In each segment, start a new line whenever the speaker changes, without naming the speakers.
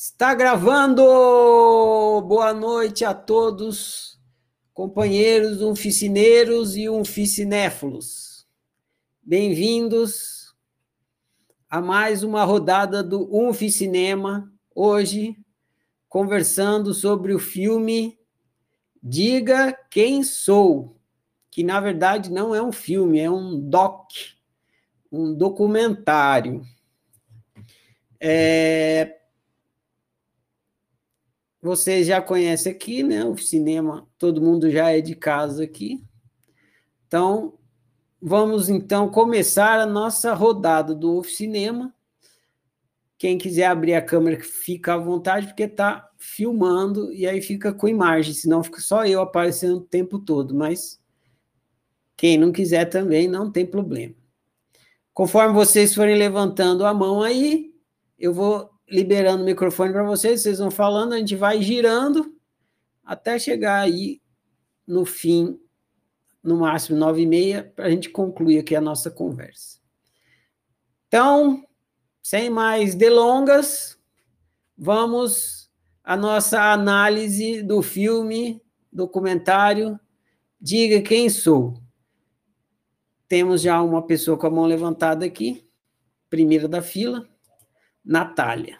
Está gravando! Boa noite a todos, companheiros unficineiros e unficinéfilos. Bem-vindos a mais uma rodada do Unficinema, hoje conversando sobre o filme Diga Quem Sou, que na verdade não é um filme, é um doc, um documentário. É, vocês já conhecem aqui, né? O cinema, todo mundo já é de casa aqui. Então, vamos então começar a nossa rodada do Cinema. Quem quiser abrir a câmera, fica à vontade, porque está filmando e aí fica com imagem, senão fica só eu aparecendo o tempo todo. Mas quem não quiser também, não tem problema. Conforme vocês forem levantando a mão aí, eu vou liberando o microfone para vocês, vocês vão falando, a gente vai girando até chegar aí no fim, no máximo nove e meia, para a gente concluir aqui a nossa conversa. Então, sem mais delongas, vamos à nossa análise do filme, documentário Diga Quem Sou. Temos já uma pessoa com a mão levantada aqui, primeira da fila. Natália.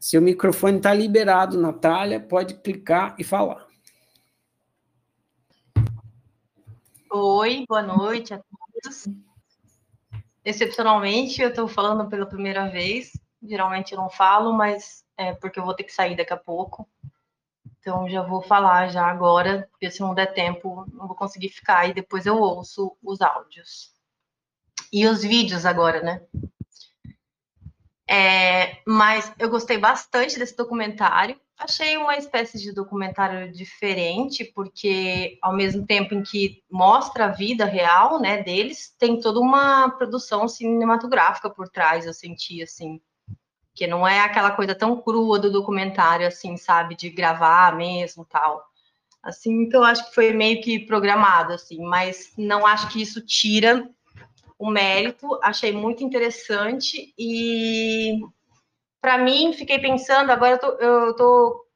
Seu microfone está liberado, Natália. Pode clicar e falar.
Oi, boa noite a todos. Excepcionalmente, eu estou falando pela primeira vez. Geralmente eu não falo, mas é porque eu vou ter que sair daqui a pouco. Então já vou falar já agora, porque se não der tempo, não vou conseguir ficar e depois eu ouço os áudios. E os vídeos agora, né? É, mas eu gostei bastante desse documentário. Achei uma espécie de documentário diferente, porque ao mesmo tempo em que mostra a vida real, né, deles, tem toda uma produção cinematográfica por trás, eu senti assim que não é aquela coisa tão crua do documentário, assim, sabe, de gravar mesmo, tal. Assim, então acho que foi meio que programado, assim, mas não acho que isso tira o mérito. Achei muito interessante e para mim fiquei pensando agora eu tô, eu tô,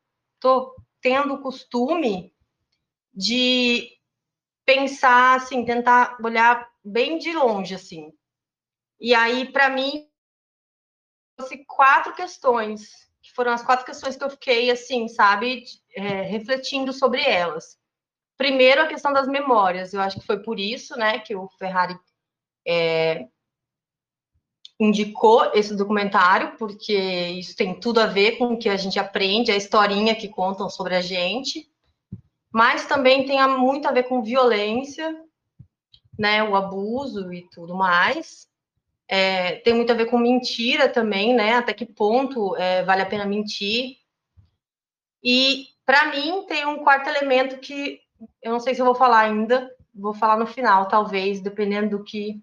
tô tendo o costume de pensar assim, tentar olhar bem de longe assim. E aí para mim trouxe quatro questões, que foram as quatro questões que eu fiquei, assim, sabe, é, refletindo sobre elas. Primeiro, a questão das memórias. Eu acho que foi por isso, né, que o Ferrari é, indicou esse documentário, porque isso tem tudo a ver com o que a gente aprende, a historinha que contam sobre a gente, mas também tem muito a ver com violência, né, o abuso e tudo mais. É, tem muito a ver com mentira também, né? Até que ponto é, vale a pena mentir. E, para mim, tem um quarto elemento que eu não sei se eu vou falar ainda, vou falar no final, talvez, dependendo do que,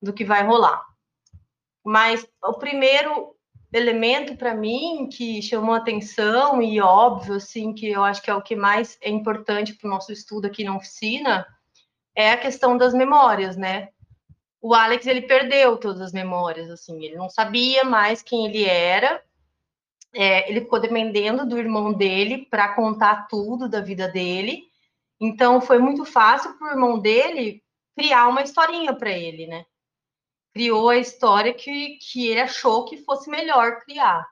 do que vai rolar. Mas o primeiro elemento para mim que chamou atenção e óbvio, assim, que eu acho que é o que mais é importante para o nosso estudo aqui na oficina, é a questão das memórias, né? O Alex ele perdeu todas as memórias, assim, ele não sabia mais quem ele era. É, ele ficou dependendo do irmão dele para contar tudo da vida dele. Então foi muito fácil para o irmão dele criar uma historinha para ele, né? Criou a história que, que ele achou que fosse melhor criar.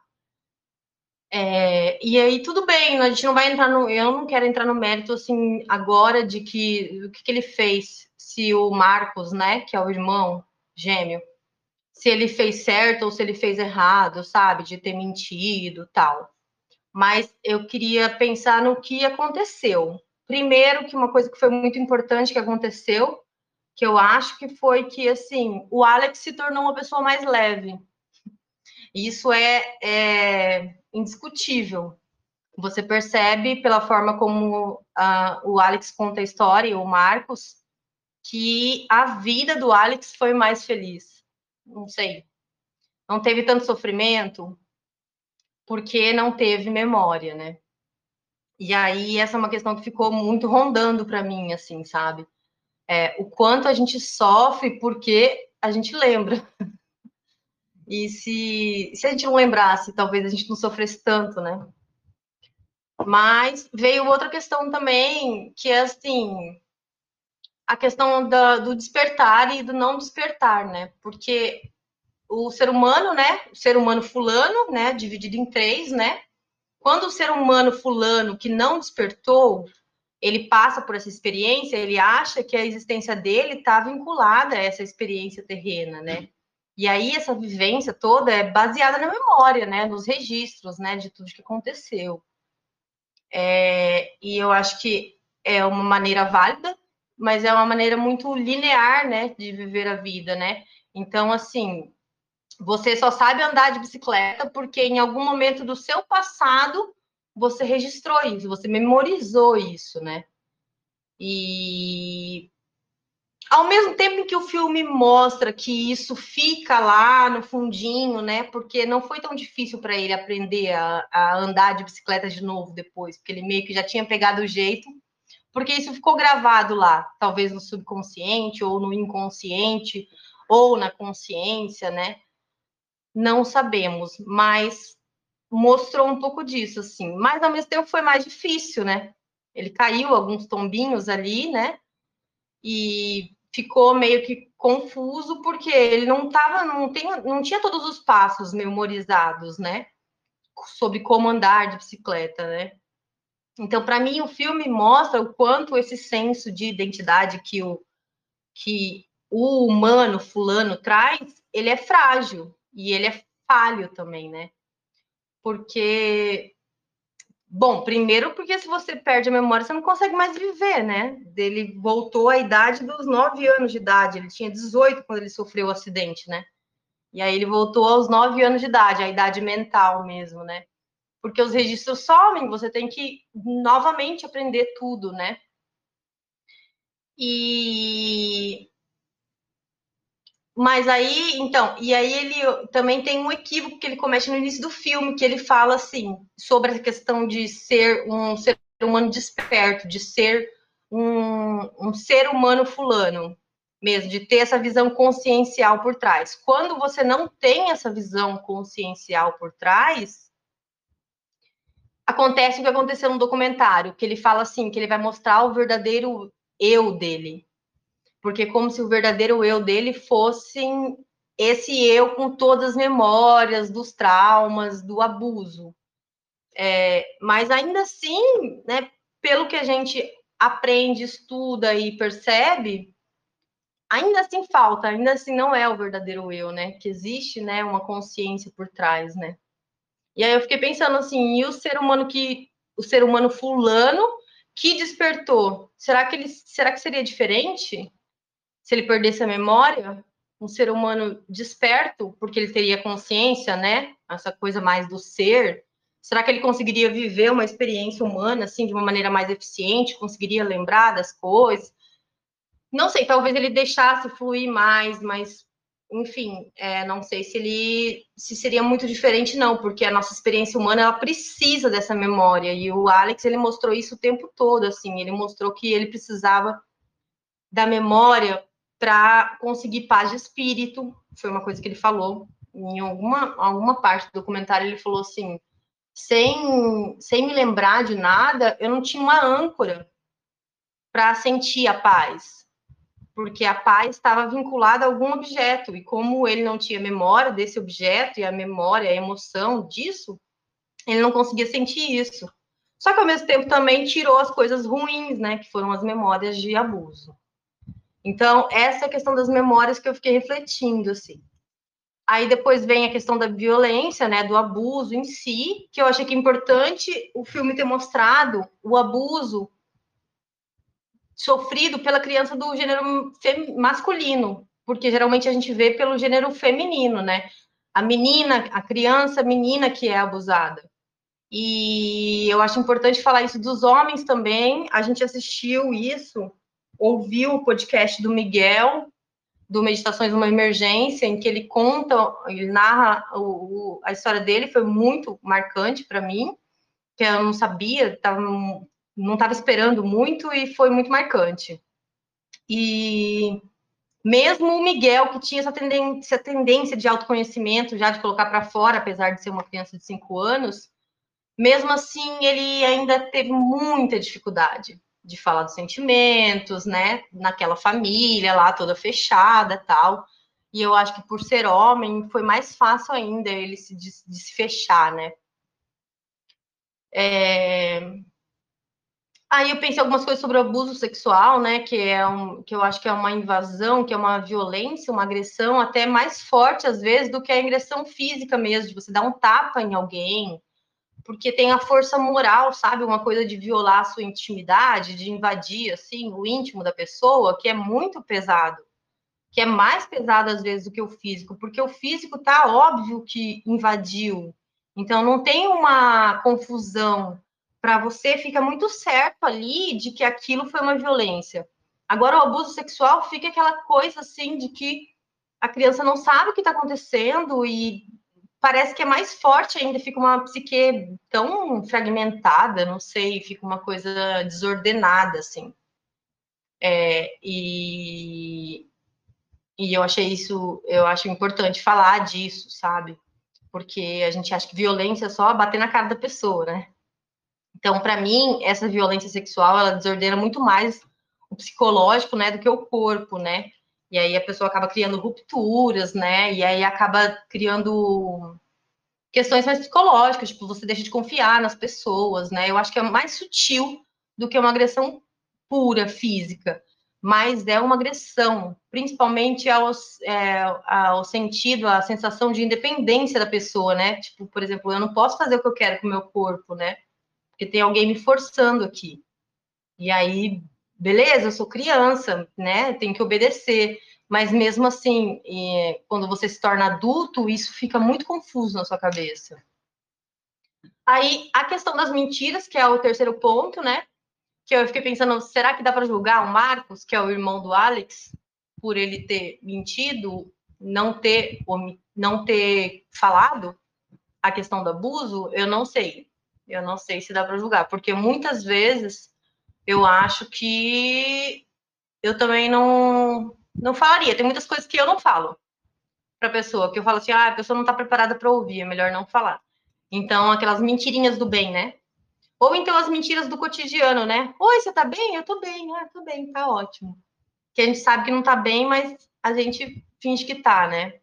É, e aí tudo bem, a gente não vai entrar no, eu não quero entrar no mérito assim agora de que o que, que ele fez se o Marcos, né, que é o irmão gêmeo, se ele fez certo ou se ele fez errado, sabe, de ter mentido, tal. Mas eu queria pensar no que aconteceu. Primeiro, que uma coisa que foi muito importante que aconteceu, que eu acho que foi que assim, o Alex se tornou uma pessoa mais leve. Isso é, é indiscutível. Você percebe pela forma como uh, o Alex conta a história, o Marcos, que a vida do Alex foi mais feliz. Não sei. Não teve tanto sofrimento porque não teve memória, né? E aí essa é uma questão que ficou muito rondando para mim, assim, sabe? é, o quanto a gente sofre porque a gente lembra. E se, se a gente não lembrasse, talvez a gente não sofresse tanto, né? Mas veio outra questão também, que é assim, a questão da, do despertar e do não despertar, né? Porque o ser humano, né? O ser humano fulano, né? Dividido em três, né? Quando o ser humano fulano que não despertou, ele passa por essa experiência, ele acha que a existência dele está vinculada a essa experiência terrena, né? E aí essa vivência toda é baseada na memória, né? Nos registros, né? De tudo que aconteceu. É, e eu acho que é uma maneira válida, mas é uma maneira muito linear, né? De viver a vida, né? Então, assim, você só sabe andar de bicicleta porque em algum momento do seu passado você registrou isso, você memorizou isso, né? E ao mesmo tempo em que o filme mostra que isso fica lá no fundinho, né? Porque não foi tão difícil para ele aprender a, a, andar de bicicleta de novo depois, porque ele meio que já tinha pegado o jeito, porque isso ficou gravado lá, talvez no subconsciente ou no inconsciente ou na consciência, né? Não sabemos, mas mostrou um pouco disso, assim. Mas ao mesmo tempo foi mais difícil, né? Ele caiu alguns tombinhos ali, né? E ficou meio que confuso porque ele não tava, não, tem, não tinha todos os passos memorizados, né? Sobre como andar de bicicleta, né? Então, para mim, o filme mostra o quanto esse senso de identidade que o, que o humano fulano traz, ele é frágil e ele é falho também, né? porque Bom, primeiro porque se você perde a memória, você não consegue mais viver, né? Ele voltou à idade dos 9 anos de idade, ele tinha 18 quando ele sofreu o acidente, né? E aí ele voltou aos 9 anos de idade, a idade mental mesmo, né? Porque os registros somem, você tem que novamente aprender tudo, né? E mas aí, então, e aí ele também tem um equívoco que ele comete no início do filme, que ele fala assim, sobre a questão de ser um ser humano desperto, de ser um, um ser humano fulano, mesmo, de ter essa visão consciencial por trás. Quando você não tem essa visão consciencial por trás, acontece o que aconteceu no documentário, que ele fala assim, que ele vai mostrar o verdadeiro eu dele, porque como se o verdadeiro eu dele fosse esse eu com todas as memórias dos traumas, do abuso. É, mas ainda assim, né, pelo que a gente aprende, estuda e percebe, ainda assim falta, ainda assim não é o verdadeiro eu, né? Que existe, né, uma consciência por trás, né? E aí eu fiquei pensando assim, e o ser humano que o ser humano fulano que despertou, será que ele será que seria diferente? se ele perdesse a memória, um ser humano desperto, porque ele teria consciência, né? Essa coisa mais do ser. Será que ele conseguiria viver uma experiência humana assim de uma maneira mais eficiente? Conseguiria lembrar das coisas? Não sei, talvez ele deixasse fluir mais, mas enfim, é, não sei se ele se seria muito diferente não, porque a nossa experiência humana ela precisa dessa memória e o Alex ele mostrou isso o tempo todo, assim, ele mostrou que ele precisava da memória para conseguir paz de espírito. Foi uma coisa que ele falou em alguma, alguma parte do documentário. Ele falou assim: sem, sem me lembrar de nada, eu não tinha uma âncora para sentir a paz, porque a paz estava vinculada a algum objeto, e como ele não tinha memória desse objeto, e a memória, a emoção disso, ele não conseguia sentir isso. Só que ao mesmo tempo também tirou as coisas ruins, né, que foram as memórias de abuso. Então, essa é a questão das memórias que eu fiquei refletindo, assim. Aí depois vem a questão da violência, né, do abuso em si, que eu achei que é importante o filme ter mostrado o abuso sofrido pela criança do gênero masculino, porque geralmente a gente vê pelo gênero feminino, né? A menina, a criança a menina que é abusada. E eu acho importante falar isso dos homens também. A gente assistiu isso ouviu o podcast do Miguel, do Meditações numa Emergência, em que ele conta, ele narra o, o, a história dele, foi muito marcante para mim, que eu não sabia, tava, não estava esperando muito e foi muito marcante. E mesmo o Miguel, que tinha essa tendência, tendência de autoconhecimento, já de colocar para fora, apesar de ser uma criança de cinco anos, mesmo assim ele ainda teve muita dificuldade de falar dos sentimentos, né? Naquela família lá toda fechada, tal. E eu acho que por ser homem foi mais fácil ainda ele se de, de se fechar, né? É... Aí eu pensei algumas coisas sobre o abuso sexual, né? Que é um, que eu acho que é uma invasão, que é uma violência, uma agressão até mais forte às vezes do que a agressão física mesmo, de você dar um tapa em alguém, porque tem a força moral, sabe? Uma coisa de violar a sua intimidade, de invadir assim o íntimo da pessoa, que é muito pesado, que é mais pesado às vezes do que o físico, porque o físico tá óbvio que invadiu. Então não tem uma confusão para você fica muito certo ali de que aquilo foi uma violência. Agora, o abuso sexual fica aquela coisa assim de que a criança não sabe o que está acontecendo e parece que é mais forte ainda, fica uma psique tão fragmentada, não sei, fica uma coisa desordenada, assim. É, e, e eu achei isso, eu acho importante falar disso, sabe? Porque a gente acha que violência é só bater na cara da pessoa, né? Então, para mim, essa violência sexual, ela desordena muito mais o psicológico, né, do que o corpo, né? E aí a pessoa acaba criando rupturas, né? E aí acaba criando questões mais psicológicas, tipo, você deixa de confiar nas pessoas, né? Eu acho que é mais sutil do que uma agressão pura física, mas é uma agressão, principalmente ao, é, ao sentido, à sensação de independência da pessoa, né? Tipo, por exemplo, eu não posso fazer o que eu quero com o meu corpo, né? Porque tem alguém me forçando aqui. E aí, beleza, eu sou criança, né? Tem que obedecer. Mas mesmo assim, quando você se torna adulto, isso fica muito confuso na sua cabeça. Aí, a questão das mentiras, que é o terceiro ponto, né? Que eu fiquei pensando, será que dá para julgar o Marcos, que é o irmão do Alex, por ele ter mentido, não ter, não ter falado a questão do abuso? Eu não sei. Eu não sei se dá para julgar, porque muitas vezes eu acho que eu também não não falaria. Tem muitas coisas que eu não falo para pessoa, que eu falo assim, ah, a pessoa não está preparada para ouvir, é melhor não falar. Então, aquelas mentirinhas do bem, né? Ou então as mentiras do cotidiano, né? Oi, você tá bem? Eu tô bem, ah, tô bem, tá ótimo. Que a gente sabe que não tá bem, mas a gente finge que tá, né?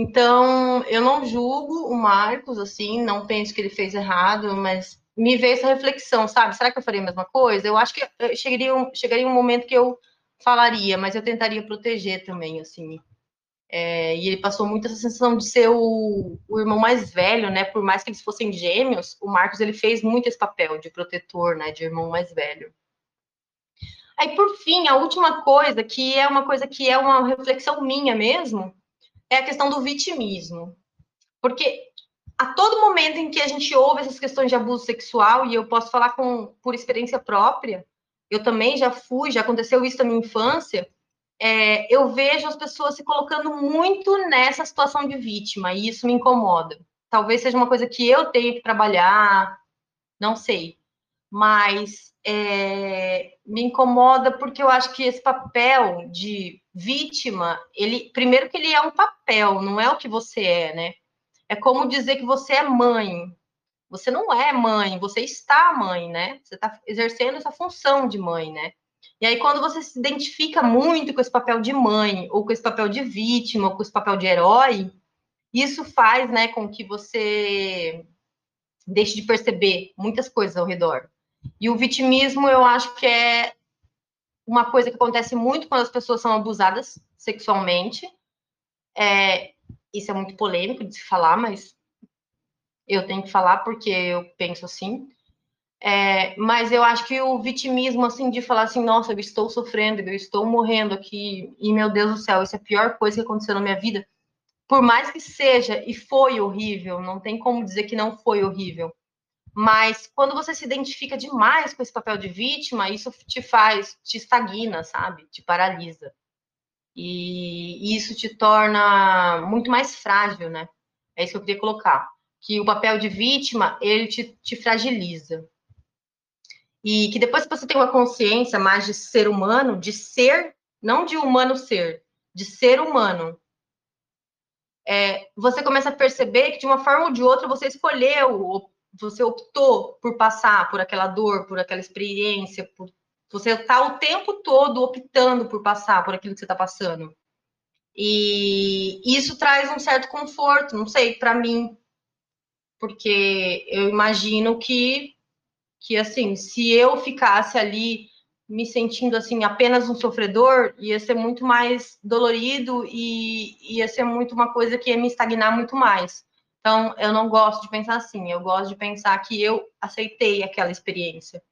Então, eu não julgo o Marcos, assim, não penso que ele fez errado, mas me veio essa reflexão, sabe? Será que eu faria a mesma coisa? Eu acho que chegaria um, chegaria um momento que eu falaria, mas eu tentaria proteger também, assim. É, e ele passou muito essa sensação de ser o, o, irmão mais velho, né? Por mais que eles fossem gêmeos, o Marcos ele fez muito esse papel de protetor, né? De irmão mais velho. Aí, por fim, a última coisa, que é uma coisa que é uma reflexão minha mesmo, é a questão do vitimismo. Porque a todo momento em que a gente ouve essas questões de abuso sexual, e eu posso falar com, por experiência própria, eu também já fui, já aconteceu isso na minha infância, é, eu vejo as pessoas se colocando muito nessa situação de vítima, e isso me incomoda. Talvez seja uma coisa que eu tenho que trabalhar, não sei. Mas é, me incomoda porque eu acho que esse papel de vítima, ele primeiro que ele é um papel, não é o que você é, né? É como dizer que você é mãe. Você não é mãe, você está mãe, né? Você está exercendo essa função de mãe, né? E aí, quando você se identifica muito com esse papel de mãe, ou com esse papel de vítima, ou com esse papel de herói, isso faz, né, com que você deixe de perceber muitas coisas ao redor. E o vitimismo, eu acho que é uma coisa que acontece muito quando as pessoas são abusadas sexualmente. É, isso é muito polêmico de se falar, mas eu tenho que falar porque eu penso assim. É, mas eu acho que o vitimismo, assim, de falar assim, nossa, eu estou sofrendo, eu estou morrendo aqui, e meu Deus do céu, isso é a pior coisa que aconteceu na minha vida. Por mais que seja, e foi horrível, não tem como dizer que não foi horrível. Mas quando você se identifica demais com esse papel de vítima, isso te faz, te estagna, sabe? Te paralisa. E isso te torna muito mais frágil, né? É isso que eu queria colocar. Que o papel de vítima, ele te, te fragiliza. E que depois que você tem uma consciência mais de ser humano, de ser não de humano ser, de ser humano, é, você começa a perceber que de uma forma ou de outra você escolheu, você optou por passar por aquela dor, por aquela experiência, por você está o tempo todo optando por passar por aquilo que você está passando. E isso traz um certo conforto, não sei, para mim, porque eu imagino que, que assim, se eu ficasse ali me sentindo assim apenas um sofredor, ia ser muito mais dolorido e ia ser muito uma coisa que ia me estagnar muito mais. Então, eu não gosto de pensar assim, eu gosto de pensar que eu aceitei aquela experiência.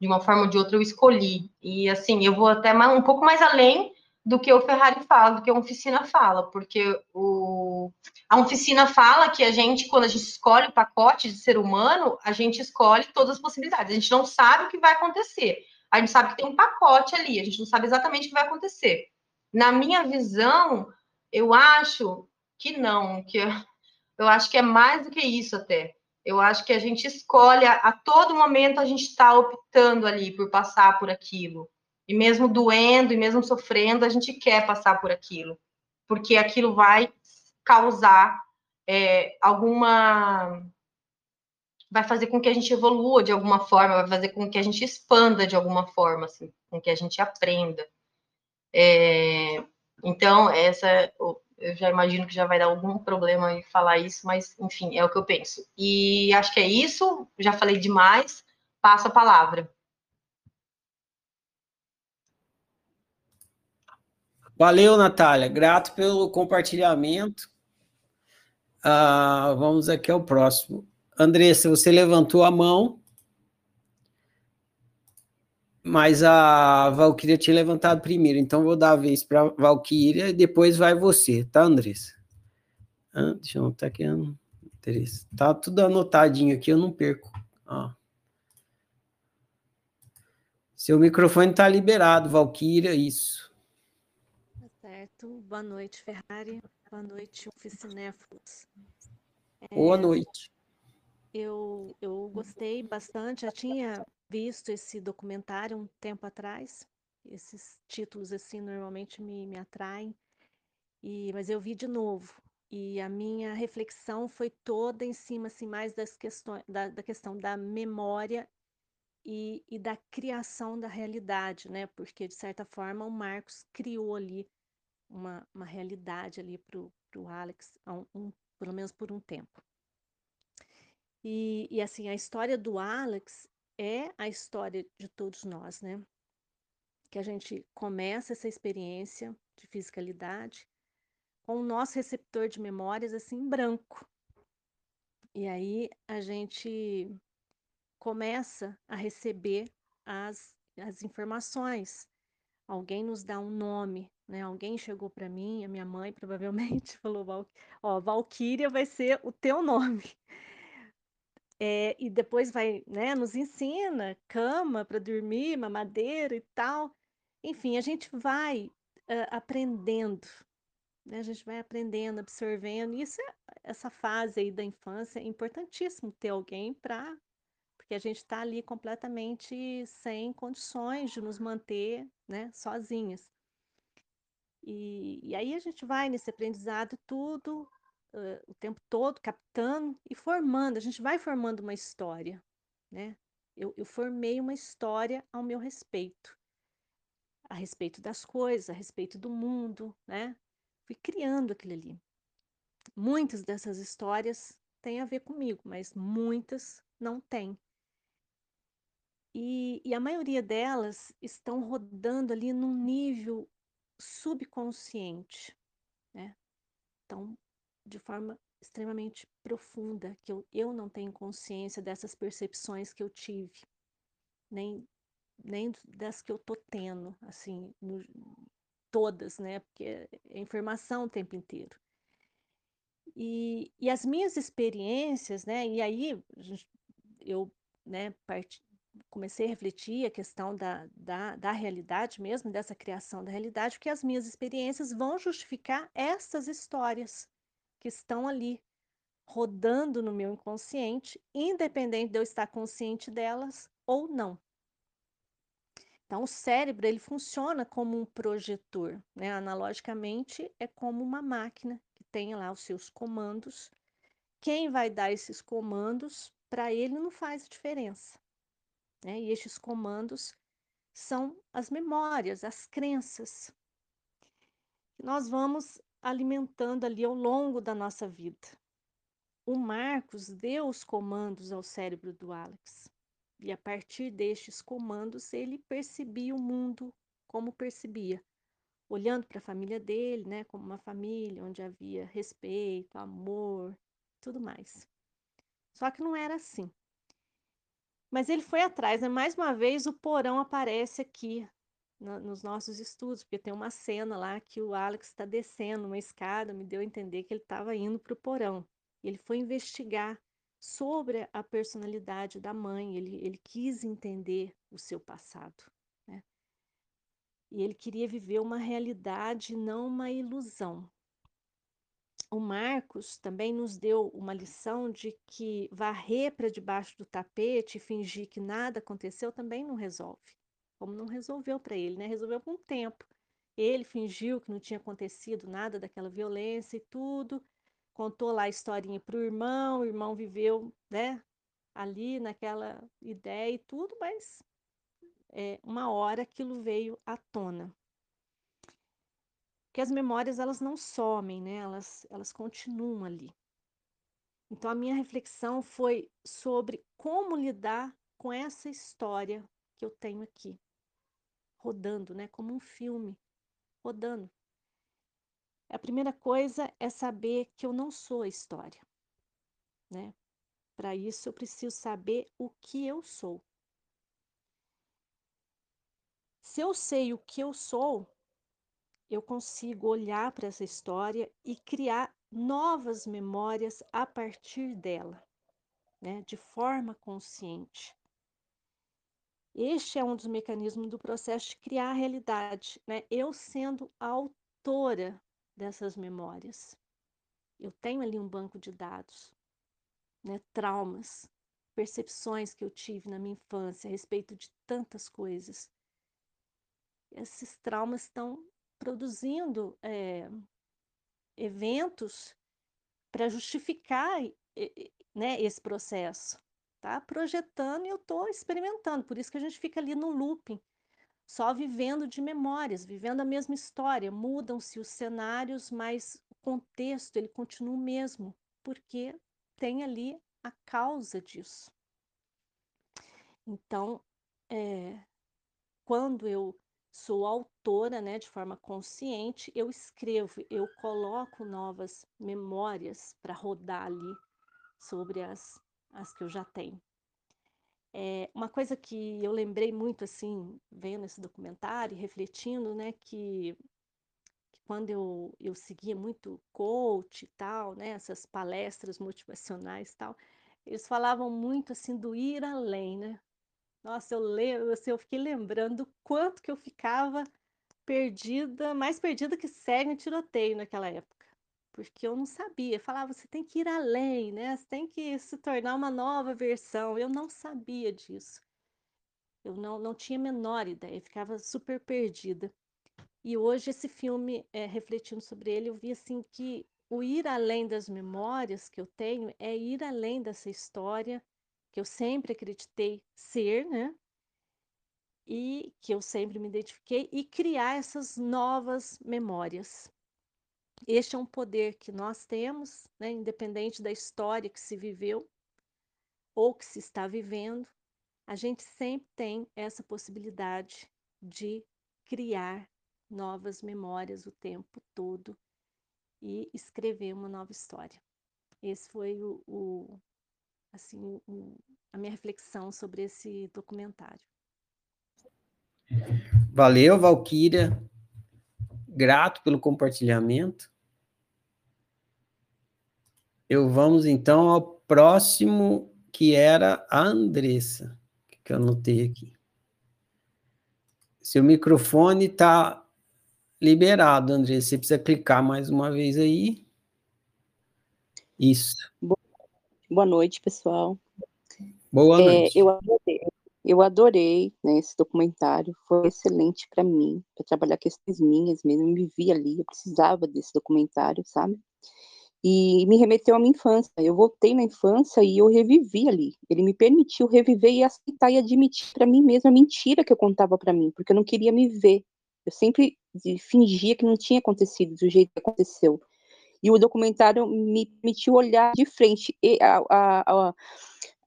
De uma forma ou de outra eu escolhi. E assim, eu vou até um pouco mais além do que o Ferrari fala, do que a oficina fala, porque o, a oficina fala que a gente, quando a gente escolhe o pacote de ser humano, a gente escolhe todas as possibilidades. A gente não sabe o que vai acontecer. A gente sabe que tem um pacote ali, a gente não sabe exatamente o que vai acontecer. Na minha visão, eu acho que não, que eu acho que é mais do que isso até. Eu acho que a gente escolhe, a, todo momento a gente está optando ali por passar por aquilo. E mesmo doendo, e mesmo sofrendo, a gente quer passar por aquilo, porque aquilo vai causar é, alguma. Vai fazer com que a gente evolua de alguma forma, vai fazer com que a gente expanda de alguma forma, assim, com que a gente aprenda. É, então, essa eu já imagino que já vai dar algum problema em falar isso, mas enfim, é o que eu penso. E acho que é isso, já falei demais, passo a palavra.
Valeu, Natália. Grato pelo compartilhamento. Ah, vamos aqui ao próximo. Andressa, você levantou a mão, mas a Valquíria tinha levantado primeiro, então vou dar a vez para a Valquíria e depois vai você, tá, Andressa? Ah, deixa eu anotar aqui. Andressa. Tá tudo anotadinho aqui, eu não perco. Ó. Seu microfone está liberado, Valquíria, isso
certo. Boa noite, Ferrari. Boa noite, Oficinéfilos.
É, Boa noite.
Eu, eu gostei bastante, já tinha visto esse documentário um tempo atrás. Esses títulos, assim, normalmente me, me atraem. E, mas eu vi de novo. E a minha reflexão foi toda em cima, assim, mais das questões, da, da questão da memória e, e, da criação da realidade, né? Porque, de certa forma, o Marcos criou ali uma, uma realidade ali para o Alex, um, um, pelo menos por um tempo. E, e assim, a história do Alex é a história de todos nós, né? Que a gente começa essa experiência de fisicalidade com o nosso receptor de memórias assim branco. E aí a gente começa a receber as, as informações. Alguém nos dá um nome, né? Alguém chegou para mim, a minha mãe provavelmente falou, ó, Valquíria vai ser o teu nome. É, e depois vai, né, nos ensina cama para dormir, mamadeira e tal. Enfim, a gente vai uh, aprendendo, né? A gente vai aprendendo, absorvendo. Isso é, essa fase aí da infância é importantíssimo ter alguém para porque a gente está ali completamente sem condições de nos manter, né, sozinhas. E, e aí a gente vai nesse aprendizado tudo, uh, o tempo todo, captando e formando. A gente vai formando uma história, né? Eu, eu formei uma história ao meu respeito, a respeito das coisas, a respeito do mundo, né? Fui criando aquilo ali. Muitas dessas histórias têm a ver comigo, mas muitas não têm. E, e, a maioria delas estão rodando ali num nível subconsciente, né? Então, de forma extremamente profunda, que eu, eu não tenho consciência dessas percepções que eu tive, nem, nem das que eu tô tendo, assim, no, todas, né? Porque é, informação o tempo inteiro. E, e as minhas experiências, né? E aí eu, né, part, comecei a refletir a questão da, da, da realidade mesmo, dessa criação da realidade, porque as minhas experiências vão justificar essas histórias que estão ali, rodando no meu inconsciente, independente de eu estar consciente delas ou não. Então, o cérebro ele funciona como um projetor, né? Analogicamente, é como uma máquina que tem lá os seus comandos. Quem vai dar esses comandos para ele não faz diferença, né? E estes comandos são as memórias, as crenças nós vamos alimentando ali ao longo da nossa vida. O Marcos deu os comandos ao cérebro do Alex. E a partir destes comandos, ele percebia o mundo como percebia, olhando para a família dele, né, como uma família onde havia respeito, amor, tudo mais. Só que não era assim. Mas ele foi atrás, né? Mais uma vez o porão aparece aqui no, nos nossos estudos, porque tem uma cena lá que o Alex está descendo uma escada, me deu a entender que ele estava indo para o porão. Ele foi investigar sobre a personalidade da mãe, ele, ele quis entender o seu passado. Né? E ele queria viver uma realidade, não uma ilusão. O Marcos também nos deu uma lição de que varrer para debaixo do tapete e fingir que nada aconteceu também não resolve. Como não resolveu para ele, né? Resolveu com o tempo. Ele fingiu que não tinha acontecido nada daquela violência e tudo, contou lá a historinha para o irmão, o irmão viveu, né, ali naquela ideia e tudo, mas é, uma hora aquilo veio à tona. Porque as memórias, elas não somem, né, elas, elas continuam ali. Então, a minha reflexão foi sobre como lidar com essa história que eu tenho aqui, rodando, né, como um filme, rodando. A primeira coisa é saber que eu não sou a história, né? Para isso eu preciso saber o que eu sou. Se eu sei o que eu sou, eu consigo olhar para essa história e criar novas memórias a partir dela, né? De forma consciente. Este é um dos mecanismos do processo de criar a realidade, né? Eu sendo autora dessas memórias. Eu tenho ali um banco de dados, né, traumas, percepções que eu tive na minha infância a respeito de tantas coisas. Esses traumas estão produzindo é, eventos para justificar né, esse processo. Tá projetando e eu estou experimentando. Por isso que a gente fica ali no looping só vivendo de memórias, vivendo a mesma história. Mudam-se os cenários, mas o contexto ele continua o mesmo, porque tem ali a causa disso. Então, é, quando eu sou autora, né, de forma consciente, eu escrevo, eu coloco novas memórias para rodar ali sobre as, as que eu já tenho. É, uma coisa que eu lembrei muito, assim, vendo esse documentário, refletindo, né, que, que quando eu, eu seguia muito coach e tal, né, essas palestras motivacionais e tal, eles falavam muito, assim, do ir além, né? Nossa, eu, lembro, assim, eu fiquei lembrando do quanto que eu ficava perdida, mais perdida que cega em tiroteio naquela época porque eu não sabia. Falava, você tem que ir além, né? Você tem que se tornar uma nova versão. Eu não sabia disso. Eu não, não tinha a menor ideia, ficava super perdida. E hoje esse filme, é, refletindo sobre ele, eu vi assim que o ir além das memórias que eu tenho é ir além dessa história que eu sempre acreditei ser, né? E que eu sempre me identifiquei e criar essas novas memórias. Este é um poder que nós temos, né, independente da história que se viveu ou que se está vivendo, a gente sempre tem essa possibilidade de criar novas memórias o tempo todo e escrever uma nova história. Esse foi o, o assim, o, a minha reflexão sobre esse documentário.
Valeu, Valquíria grato pelo compartilhamento. Eu vamos então ao próximo, que era a Andressa, que eu anotei aqui. Seu microfone está liberado, Andressa. Você precisa clicar mais uma vez aí. Isso.
Boa noite, pessoal.
Boa é, noite.
Eu anotei, eu adorei né, esse documentário, foi excelente para mim, para trabalhar questões minhas mesmo, eu me vi ali, eu precisava desse documentário, sabe? E me remeteu à minha infância. Eu voltei na infância e eu revivi ali. Ele me permitiu reviver e aceitar e admitir para mim mesma a mentira que eu contava para mim, porque eu não queria me ver. Eu sempre fingia que não tinha acontecido do jeito que aconteceu. E o documentário me permitiu olhar de frente. E a, a, a,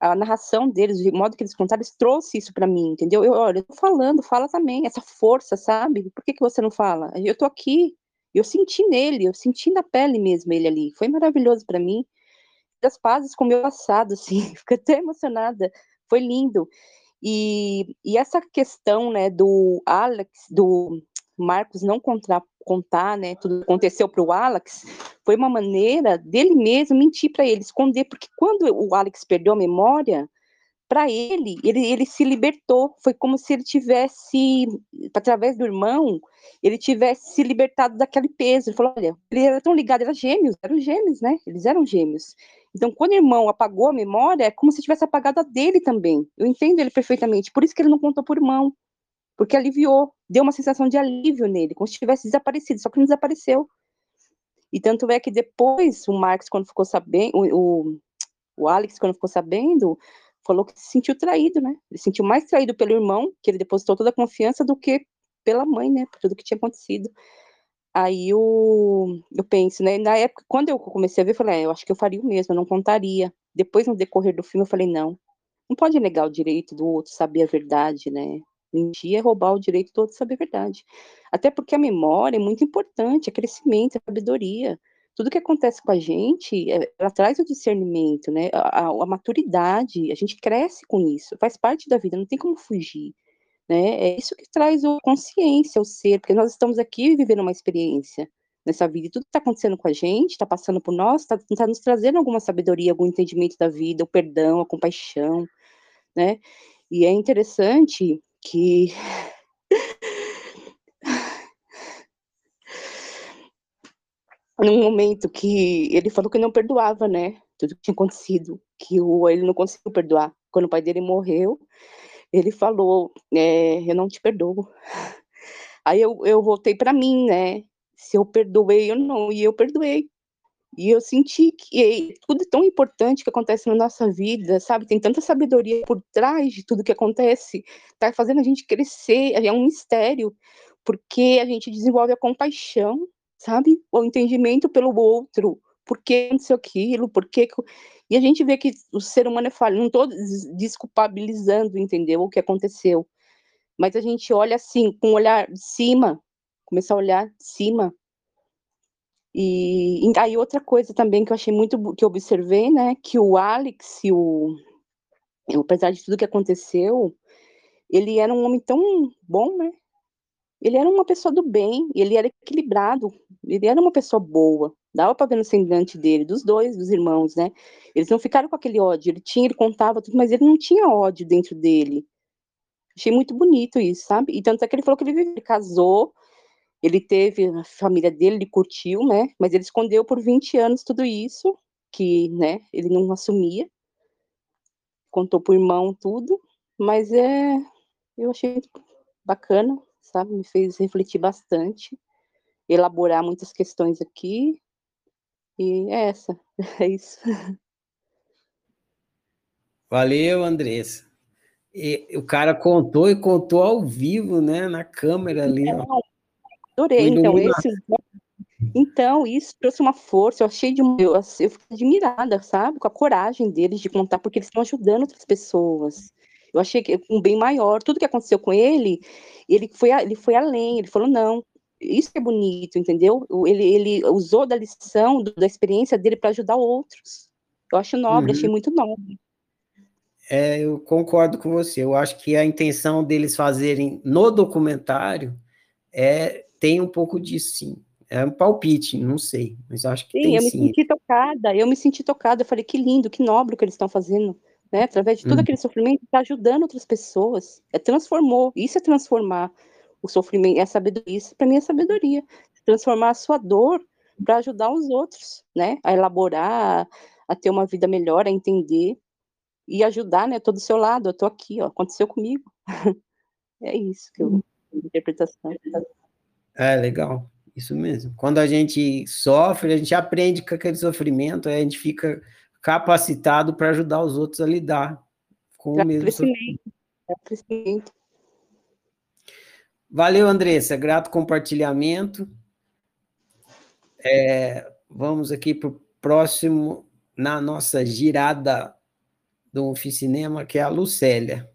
a narração deles, o modo que eles contaram, trouxe isso para mim, entendeu? Eu, olha, eu tô falando, fala também, essa força, sabe? Por que, que você não fala? Eu tô aqui, eu senti nele, eu senti na pele mesmo ele ali. Foi maravilhoso para mim. Das pazes com o meu passado, assim, fiquei até emocionada. Foi lindo. E, e essa questão, né, do Alex, do Marcos não contar, contar né, tudo que aconteceu para o Alex, foi uma maneira dele mesmo mentir para ele, esconder, porque quando o Alex perdeu a memória, para ele, ele, ele se libertou, foi como se ele tivesse, através do irmão, ele tivesse se libertado daquele peso, ele falou, olha, ele era tão ligado, era gêmeos, eram gêmeos, né, eles eram gêmeos, então, quando o irmão apagou a memória, é como se tivesse apagado a dele também. Eu entendo ele perfeitamente. Por isso que ele não contou por irmão porque aliviou, deu uma sensação de alívio nele, como se tivesse desaparecido, só que não desapareceu. E tanto é que depois o Marx, quando ficou sabendo, o, o Alex, quando ficou sabendo, falou que se sentiu traído, né? Ele se sentiu mais traído pelo irmão, que ele depositou toda a confiança, do que pela mãe, né? Por tudo que tinha acontecido. Aí eu, eu penso, né? Na época, quando eu comecei a ver, eu falei, é, eu acho que eu faria o mesmo, eu não contaria. Depois, no decorrer do filme, eu falei, não, não pode negar o direito do outro saber a verdade, né? Mentir é roubar o direito todo de saber a verdade. Até porque a memória é muito importante, é crescimento, é sabedoria. Tudo que acontece com a gente, é, ela traz o discernimento, né? A, a, a, maturidade, a gente cresce com isso, faz parte da vida, não tem como fugir. Né? É isso que traz a consciência, o ser, porque nós estamos aqui vivendo uma experiência nessa vida, e tudo que está acontecendo com a gente, está passando por nós, está tá nos trazendo alguma sabedoria, algum entendimento da vida, o perdão, a compaixão, né? E é interessante que num momento que ele falou que não perdoava, né? Tudo que tinha acontecido, que o, ele não conseguiu perdoar. Quando o pai dele morreu, ele falou: é, Eu não te perdoo. Aí eu, eu voltei para mim, né? Se eu perdoei ou não, e eu perdoei. E eu senti que tudo é tão importante que acontece na nossa vida, sabe? Tem tanta sabedoria por trás de tudo que acontece, tá fazendo a gente crescer, é um mistério, porque a gente desenvolve a compaixão, sabe? O entendimento pelo outro, por que aconteceu aquilo, por que. E a gente vê que o ser humano é falho, não estou desculpabilizando, entendeu? O que aconteceu. Mas a gente olha assim, com um olhar de cima, começar a olhar de cima, e, aí outra coisa também que eu achei muito que eu observei, né, que o Alex o apesar de tudo que aconteceu, ele era um homem tão bom, né? Ele era uma pessoa do bem, ele era equilibrado, ele era uma pessoa boa. Dava para ver no semblante dele, dos dois, dos irmãos, né? Eles não ficaram com aquele ódio, ele tinha, ele contava tudo, mas ele não tinha ódio dentro dele. Achei muito bonito isso, sabe? E tanto é que ele falou que ele casou, ele teve a família dele, ele curtiu, né? Mas ele escondeu por 20 anos tudo isso, que, né, ele não assumia. Contou pro irmão tudo, mas é eu achei bacana, sabe? Me fez refletir bastante, elaborar muitas questões aqui. E é essa, é isso.
Valeu, Andressa. E o cara contou e contou ao vivo, né, na câmera ali. Ó.
Adorei. Então, esse. Então, isso trouxe uma força, eu achei de. Eu, eu fiquei admirada, sabe? Com a coragem deles de contar, porque eles estão ajudando outras pessoas. Eu achei que um bem maior. Tudo que aconteceu com ele, ele foi, ele foi além, ele falou, não, isso é bonito, entendeu? Ele, ele usou da lição, da experiência dele para ajudar outros. Eu acho nobre, uhum. achei muito nobre.
É, eu concordo com você. Eu acho que a intenção deles fazerem no documentário é tem um pouco disso, sim. É um palpite, não sei, mas acho que sim, tem
eu
sim.
me senti tocada, eu me senti tocada, eu falei, que lindo, que nobre o que eles estão fazendo, né? Através de todo hum. aquele sofrimento, está ajudando outras pessoas, é transformou, isso é transformar o sofrimento, é sabedoria, isso para mim é sabedoria, transformar a sua dor para ajudar os outros, né? A elaborar, a ter uma vida melhor, a entender, e ajudar, né? Tô do seu lado, eu tô aqui, ó, aconteceu comigo. é isso que eu interpretação.
É legal, isso mesmo. Quando a gente sofre, a gente aprende com aquele sofrimento, a gente fica capacitado para ajudar os outros a lidar com pra o mesmo crescimento. crescimento. Valeu, Andressa. Grato compartilhamento. É, vamos aqui para o próximo, na nossa girada do Oficinema, que é a Lucélia.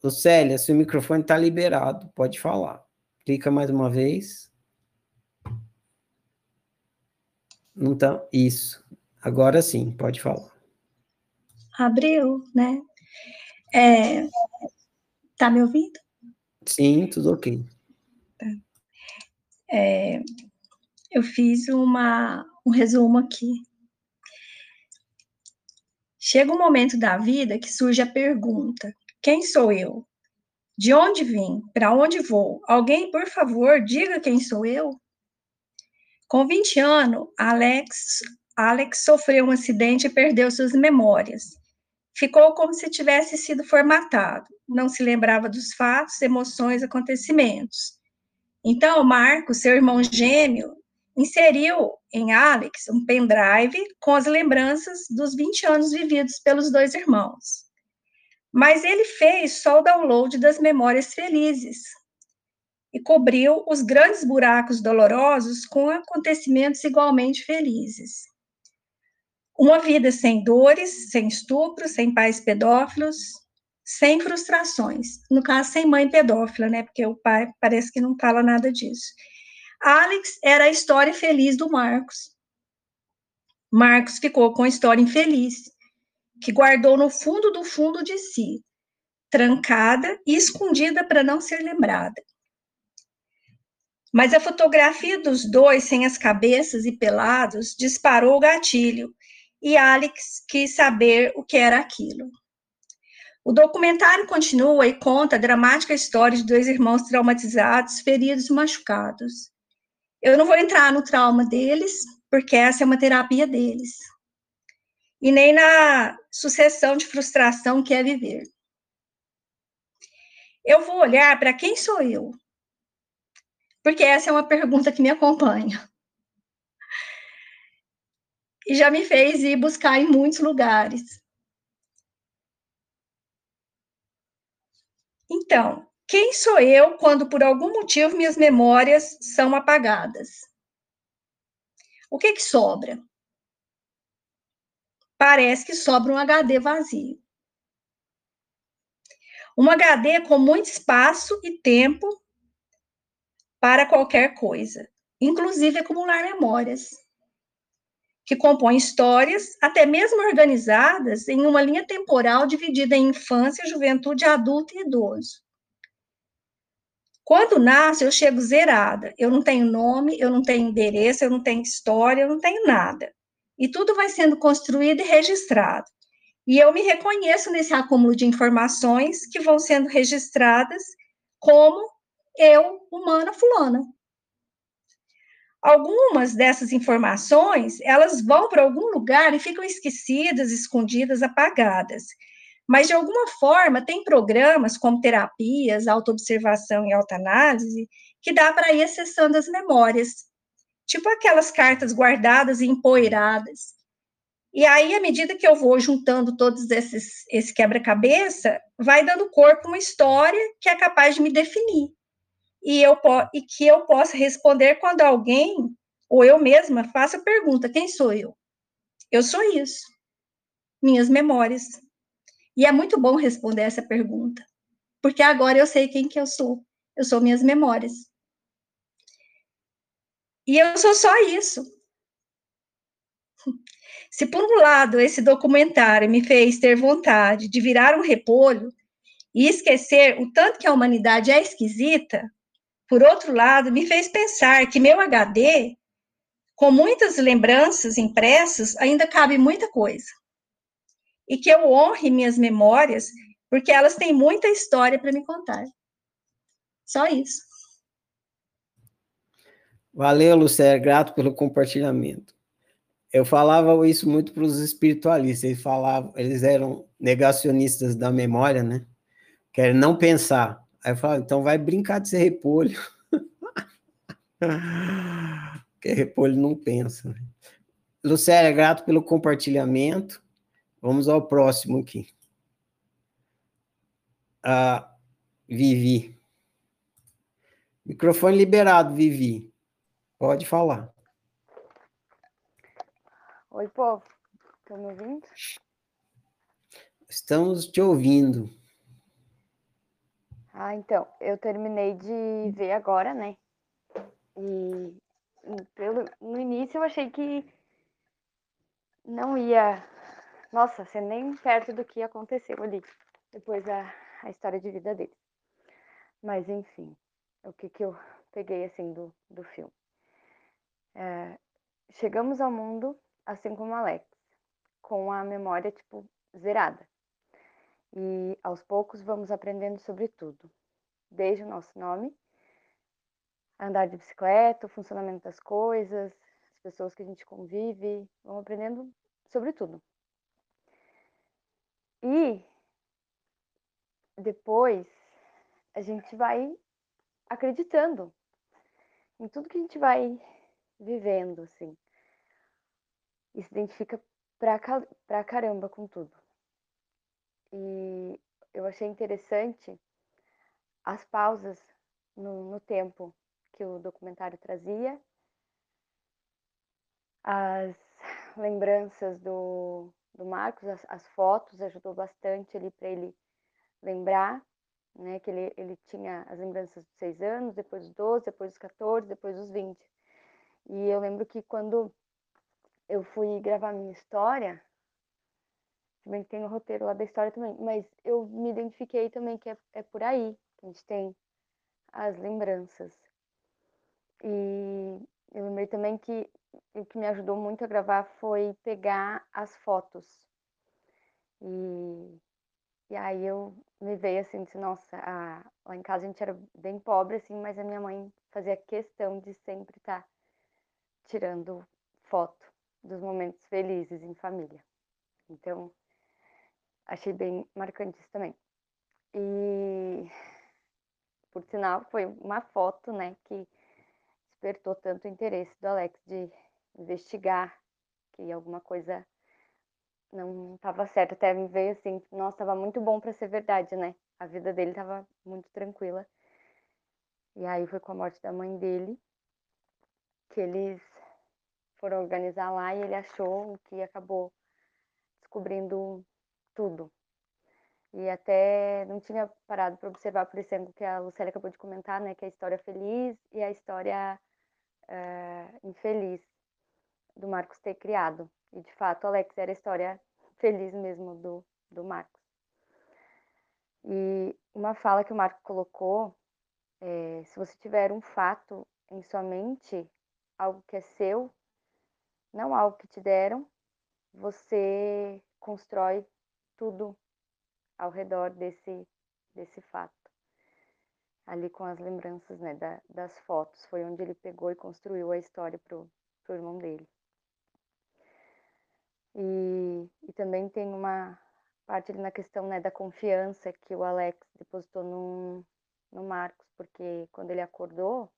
Lucélia, seu microfone está liberado, pode falar. Clica mais uma vez. Não tá, isso. Agora sim, pode falar.
Abriu, né? É, tá me ouvindo?
Sim, tudo ok.
Tá. É, eu fiz uma, um resumo aqui. Chega um momento da vida que surge a pergunta: quem sou eu? De onde vim? Para onde vou? Alguém, por favor, diga quem sou eu? Com 20 anos, Alex, Alex sofreu um acidente e perdeu suas memórias. Ficou como se tivesse sido formatado. Não se lembrava dos fatos, emoções, acontecimentos. Então, Marcos, seu irmão gêmeo, inseriu em Alex um pendrive com as lembranças dos 20 anos vividos pelos dois irmãos. Mas ele fez só o download das memórias felizes e cobriu os grandes buracos dolorosos com acontecimentos igualmente felizes. Uma vida sem dores, sem estupro, sem pais pedófilos, sem frustrações. No caso, sem mãe pedófila, né? Porque o pai parece que não fala nada disso. Alex era a história feliz do Marcos. Marcos ficou com a história infeliz, que guardou no fundo do fundo de si, trancada e escondida para não ser lembrada. Mas a fotografia dos dois sem as cabeças e pelados disparou o gatilho e Alex quis saber o que era aquilo. O documentário continua e conta a dramática história de dois irmãos traumatizados, feridos e machucados. Eu não vou entrar no trauma deles, porque essa é uma terapia deles. E nem na sucessão de frustração que é viver. Eu vou olhar para quem sou eu? Porque essa é uma pergunta que me acompanha. E já me fez ir buscar em muitos lugares. Então, quem sou eu quando, por algum motivo, minhas memórias são apagadas? O que, que sobra? Parece que sobra um HD vazio. Um HD com muito espaço e tempo para qualquer coisa, inclusive acumular memórias, que compõem histórias, até mesmo organizadas em uma linha temporal dividida em infância, juventude, adulto e idoso. Quando nasce, eu chego zerada. Eu não tenho nome, eu não tenho endereço, eu não tenho história, eu não tenho nada. E tudo vai sendo construído e registrado. E eu me reconheço nesse acúmulo de informações que vão sendo registradas como eu, humana fulana. Algumas dessas informações, elas vão para algum lugar e ficam esquecidas, escondidas, apagadas. Mas, de alguma forma, tem programas como terapias, autoobservação e autoanálise, que dá para ir acessando as memórias. Tipo aquelas cartas guardadas e empoeiradas. E aí, à medida que eu vou juntando todos esses esse quebra-cabeça, vai dando corpo uma história que é capaz de me definir. E, eu, e que eu possa responder quando alguém, ou eu mesma, faça a pergunta: quem sou eu? Eu sou isso. Minhas memórias. E é muito bom responder essa pergunta, porque agora eu sei quem que eu sou. Eu sou minhas memórias. E eu sou só isso. Se por um lado esse documentário me fez ter vontade de virar um repolho e esquecer o tanto que a humanidade é esquisita, por outro lado, me fez pensar que meu HD, com muitas lembranças impressas, ainda cabe muita coisa e que eu honre minhas memórias, porque elas têm muita história para me contar. Só isso.
Valeu, Lucélia, grato pelo compartilhamento. eu falava isso muito para os espiritualistas, eles falavam, eles eram negacionistas da memória, né? Querem não pensar. Aí eu falava, então vai brincar de ser repolho. Porque repolho não pensa. Né? Lucélia, grato pelo compartilhamento. Vamos ao próximo aqui. A Vivi. Microfone liberado, Vivi. Pode falar.
Oi, povo. Estão me ouvindo?
Estamos te ouvindo.
Ah, então, eu terminei de ver agora, né? E pelo, no início eu achei que não ia, nossa, ser nem perto do que aconteceu ali, depois da a história de vida dele. Mas, enfim, o que, que eu peguei, assim, do, do filme. É, chegamos ao mundo, assim como Alex, com a memória, tipo, zerada. E, aos poucos, vamos aprendendo sobre tudo. Desde o nosso nome, andar de bicicleta, o funcionamento das coisas, as pessoas que a gente convive, vamos aprendendo sobre tudo. E depois a gente vai acreditando em tudo que a gente vai vivendo, assim. E se identifica pra, pra caramba com tudo. E eu achei interessante as pausas no, no tempo que o documentário trazia, as lembranças do, do Marcos, as, as fotos ajudou bastante ali para ele lembrar, né, que ele, ele tinha as lembranças dos seis anos, depois dos 12, depois dos 14, depois dos 20. E eu lembro que quando eu fui gravar minha história, também tem o roteiro lá da história também, mas eu me identifiquei também que é, é por aí que a gente tem as lembranças. E eu lembrei também que o que me ajudou muito a gravar foi pegar as fotos. E, e aí eu me veio assim, disse, nossa, a, lá em casa a gente era bem pobre, assim, mas a minha mãe fazia questão de sempre estar tá tirando foto dos momentos felizes em família. Então, achei bem marcante isso também. E, por sinal, foi uma foto, né, que despertou tanto interesse do Alex de investigar que alguma coisa não estava certa. Até me veio assim, nossa, estava muito bom para ser verdade, né? A vida dele estava muito tranquila. E aí foi com a morte da mãe dele que eles foram organizar lá e ele achou que acabou descobrindo tudo. E até não tinha parado para observar, por exemplo, que a Lucélia acabou de comentar, né, que é a história feliz e a história uh, infeliz do Marcos ter criado. E de fato, Alex era a história feliz mesmo do, do Marcos. E uma fala que o Marco colocou é, se você tiver um fato em sua mente, algo que é seu, não algo que te deram, você constrói tudo ao redor desse, desse fato. Ali com as lembranças né, da, das fotos, foi onde ele pegou e construiu a história para o irmão dele. E, e também tem uma parte na questão né, da confiança que o Alex depositou no, no Marcos, porque quando ele acordou,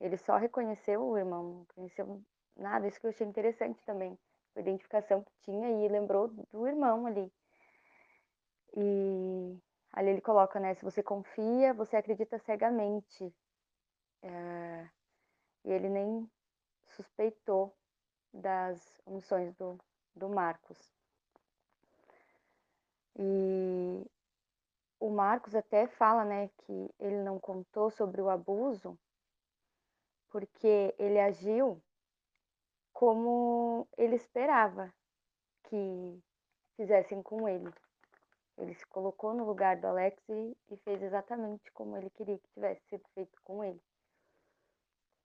ele só reconheceu o irmão, reconheceu nada. Isso que eu achei interessante também, a identificação que tinha e lembrou do irmão ali. E ali ele coloca, né? Se você confia, você acredita cegamente. É, e ele nem suspeitou das omissões do, do Marcos. E o Marcos até fala, né, que ele não contou sobre o abuso porque ele agiu como ele esperava que fizessem com ele. Ele se colocou no lugar do Alex e, e fez exatamente como ele queria que tivesse sido feito com ele.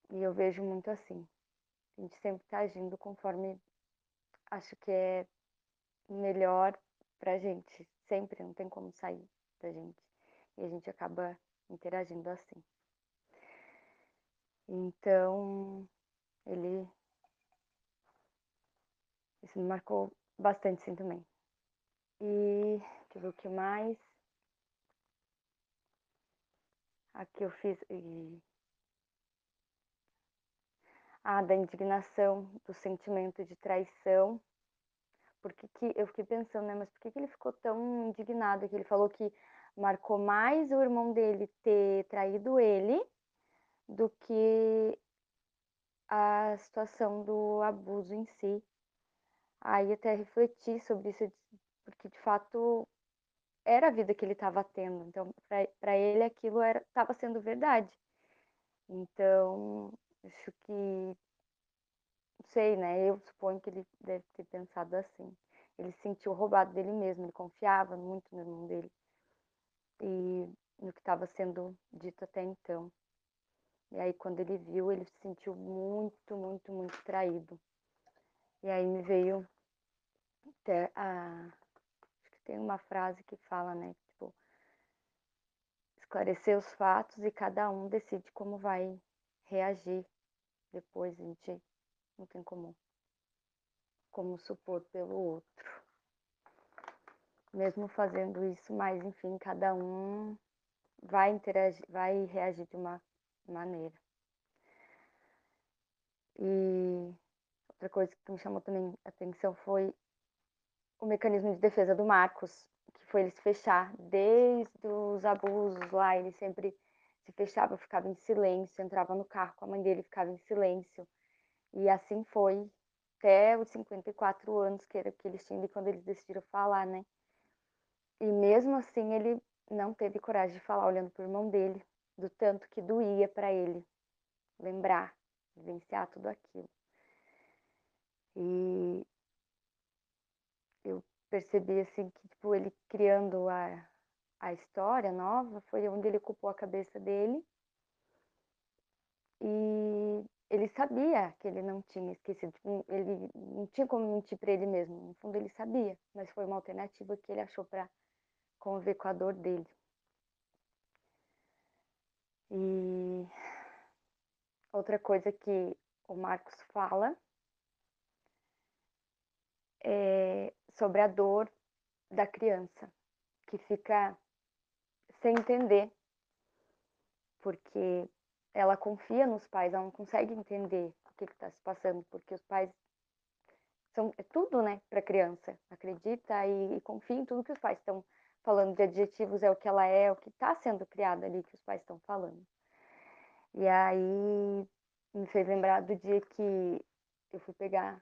E eu vejo muito assim. A gente sempre está agindo conforme acho que é melhor pra gente. Sempre, não tem como sair da gente. E a gente acaba interagindo assim. Então, ele isso me marcou bastante, sim, também. E deixa eu ver o que mais. Aqui eu fiz. Ah, da indignação, do sentimento de traição. Porque que eu fiquei pensando, né? Mas por que, que ele ficou tão indignado? Que ele falou que marcou mais o irmão dele ter traído ele do que a situação do abuso em si. Aí até refleti sobre isso, porque de fato era a vida que ele estava tendo. Então, para ele aquilo estava sendo verdade. Então, acho que não sei, né? Eu suponho que ele deve ter pensado assim. Ele se sentiu roubado dele mesmo, ele confiava muito no irmão dele e no que estava sendo dito até então. E aí, quando ele viu, ele se sentiu muito, muito, muito traído. E aí me veio até a. Acho que tem uma frase que fala, né? Tipo, esclarecer os fatos e cada um decide como vai reagir. Depois a gente não tem como, como supor pelo outro. Mesmo fazendo isso, mas enfim, cada um vai interagir, vai reagir de uma maneira. E outra coisa que me chamou também a atenção foi o mecanismo de defesa do Marcos, que foi ele se fechar desde os abusos lá, ele sempre se fechava, ficava em silêncio, entrava no carro com a mãe dele, ficava em silêncio. E assim foi até os 54 anos que, era, que eles tinham quando eles decidiram falar, né? E mesmo assim ele não teve coragem de falar olhando para o irmão dele, do tanto que doía para ele lembrar, vivenciar tudo aquilo. E eu percebi assim que tipo ele criando a, a história nova foi onde ele ocupou a cabeça dele. E ele sabia que ele não tinha esquecido tipo, ele não tinha como mentir para ele mesmo no fundo ele sabia mas foi uma alternativa que ele achou para conviver com a dor dele. E outra coisa que o Marcos fala é sobre a dor da criança, que fica sem entender, porque ela confia nos pais, ela não consegue entender o que está se passando, porque os pais são é tudo, né, para a criança. Acredita e, e, confia em tudo que os pais estão falando de adjetivos, é o que ela é, é o que está sendo criado ali que os pais estão falando. E aí me fez lembrar do dia que eu fui pegar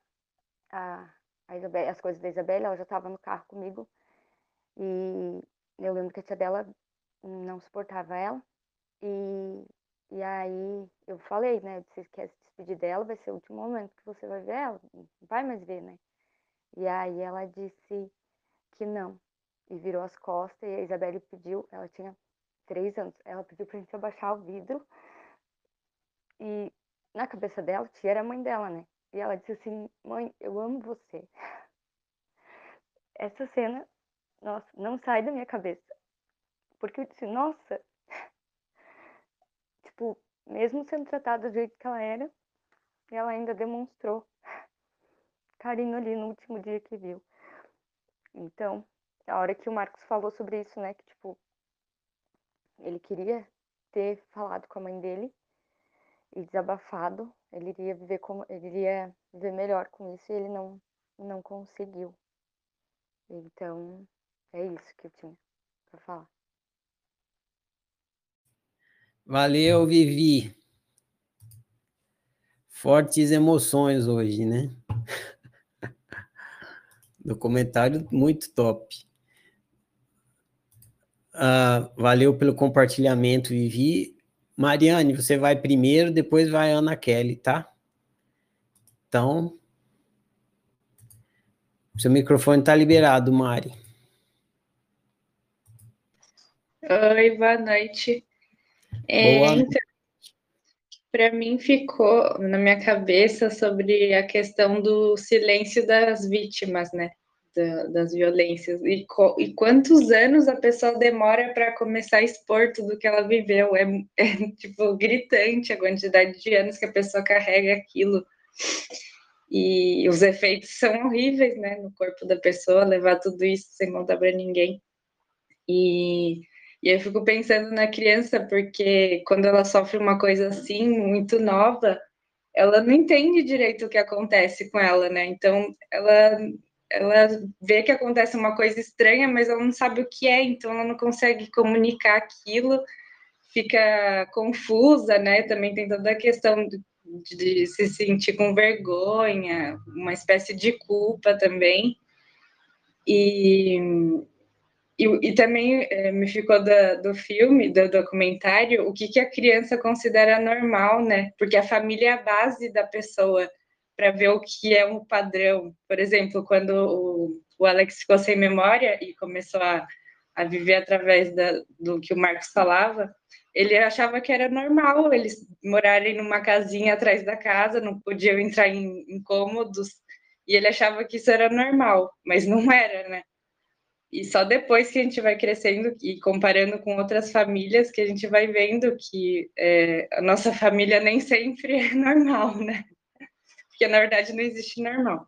a Isabel, as coisas da Isabela, ela já estava no carro comigo. E eu lembro que a tia dela não suportava ela. E, e aí eu falei, né? Você quer se despedir dela, vai ser o último momento que você vai ver ela. Não vai mais ver, né? E aí ela disse que não. E virou as costas e a Isabelle pediu, ela tinha três anos, ela pediu pra gente abaixar o vidro. E na cabeça dela, tia era a mãe dela, né? E ela disse assim: Mãe, eu amo você. Essa cena, nossa, não sai da minha cabeça. Porque eu disse: Nossa, tipo, mesmo sendo tratada do jeito que ela era, ela ainda demonstrou carinho ali no último dia que viu. Então, a hora que o Marcos falou sobre isso, né, que tipo, ele queria ter falado com a mãe dele e desabafado, ele iria viver como ele iria viver melhor com isso e ele não não conseguiu. Então, é isso que eu tinha para falar.
Valeu, Vivi. Fortes emoções hoje, né? Documentário muito top. Uh, valeu pelo compartilhamento, Vivi. Mariane, você vai primeiro, depois vai a Ana Kelly, tá? Então, seu microfone está liberado, Mari.
Oi, boa noite. É, então, para mim ficou na minha cabeça sobre a questão do silêncio das vítimas, né? Da, das violências e, e, quantos anos a pessoa demora para começar a expor tudo que ela viveu. É, é, tipo gritante a quantidade de anos que a pessoa carrega aquilo. E os efeitos são horríveis, né, no corpo da pessoa, levar tudo isso sem contar para ninguém. E, e eu fico pensando na criança, porque quando ela sofre uma coisa assim, muito nova, ela não entende direito o que acontece com ela, né? Então, ela ela vê que acontece uma coisa estranha, mas ela não sabe o que é, então ela não consegue comunicar aquilo, fica confusa, né? Também tem toda a questão de, de se sentir com vergonha, uma espécie de culpa também. E, e, e também é, me ficou do, do filme, do documentário, o que, que a criança considera normal, né? Porque a família é a base da pessoa para ver o que é um padrão. Por exemplo, quando o, o Alex ficou sem memória e começou a, a viver através da, do que o Marcos falava, ele achava que era normal eles morarem numa casinha atrás da casa, não podiam entrar em incômodos, e ele achava que isso era normal, mas não era, né? E só depois que a gente vai crescendo e comparando com outras famílias que a gente vai vendo que é, a nossa família nem sempre é normal, né? Porque na verdade não existe normal.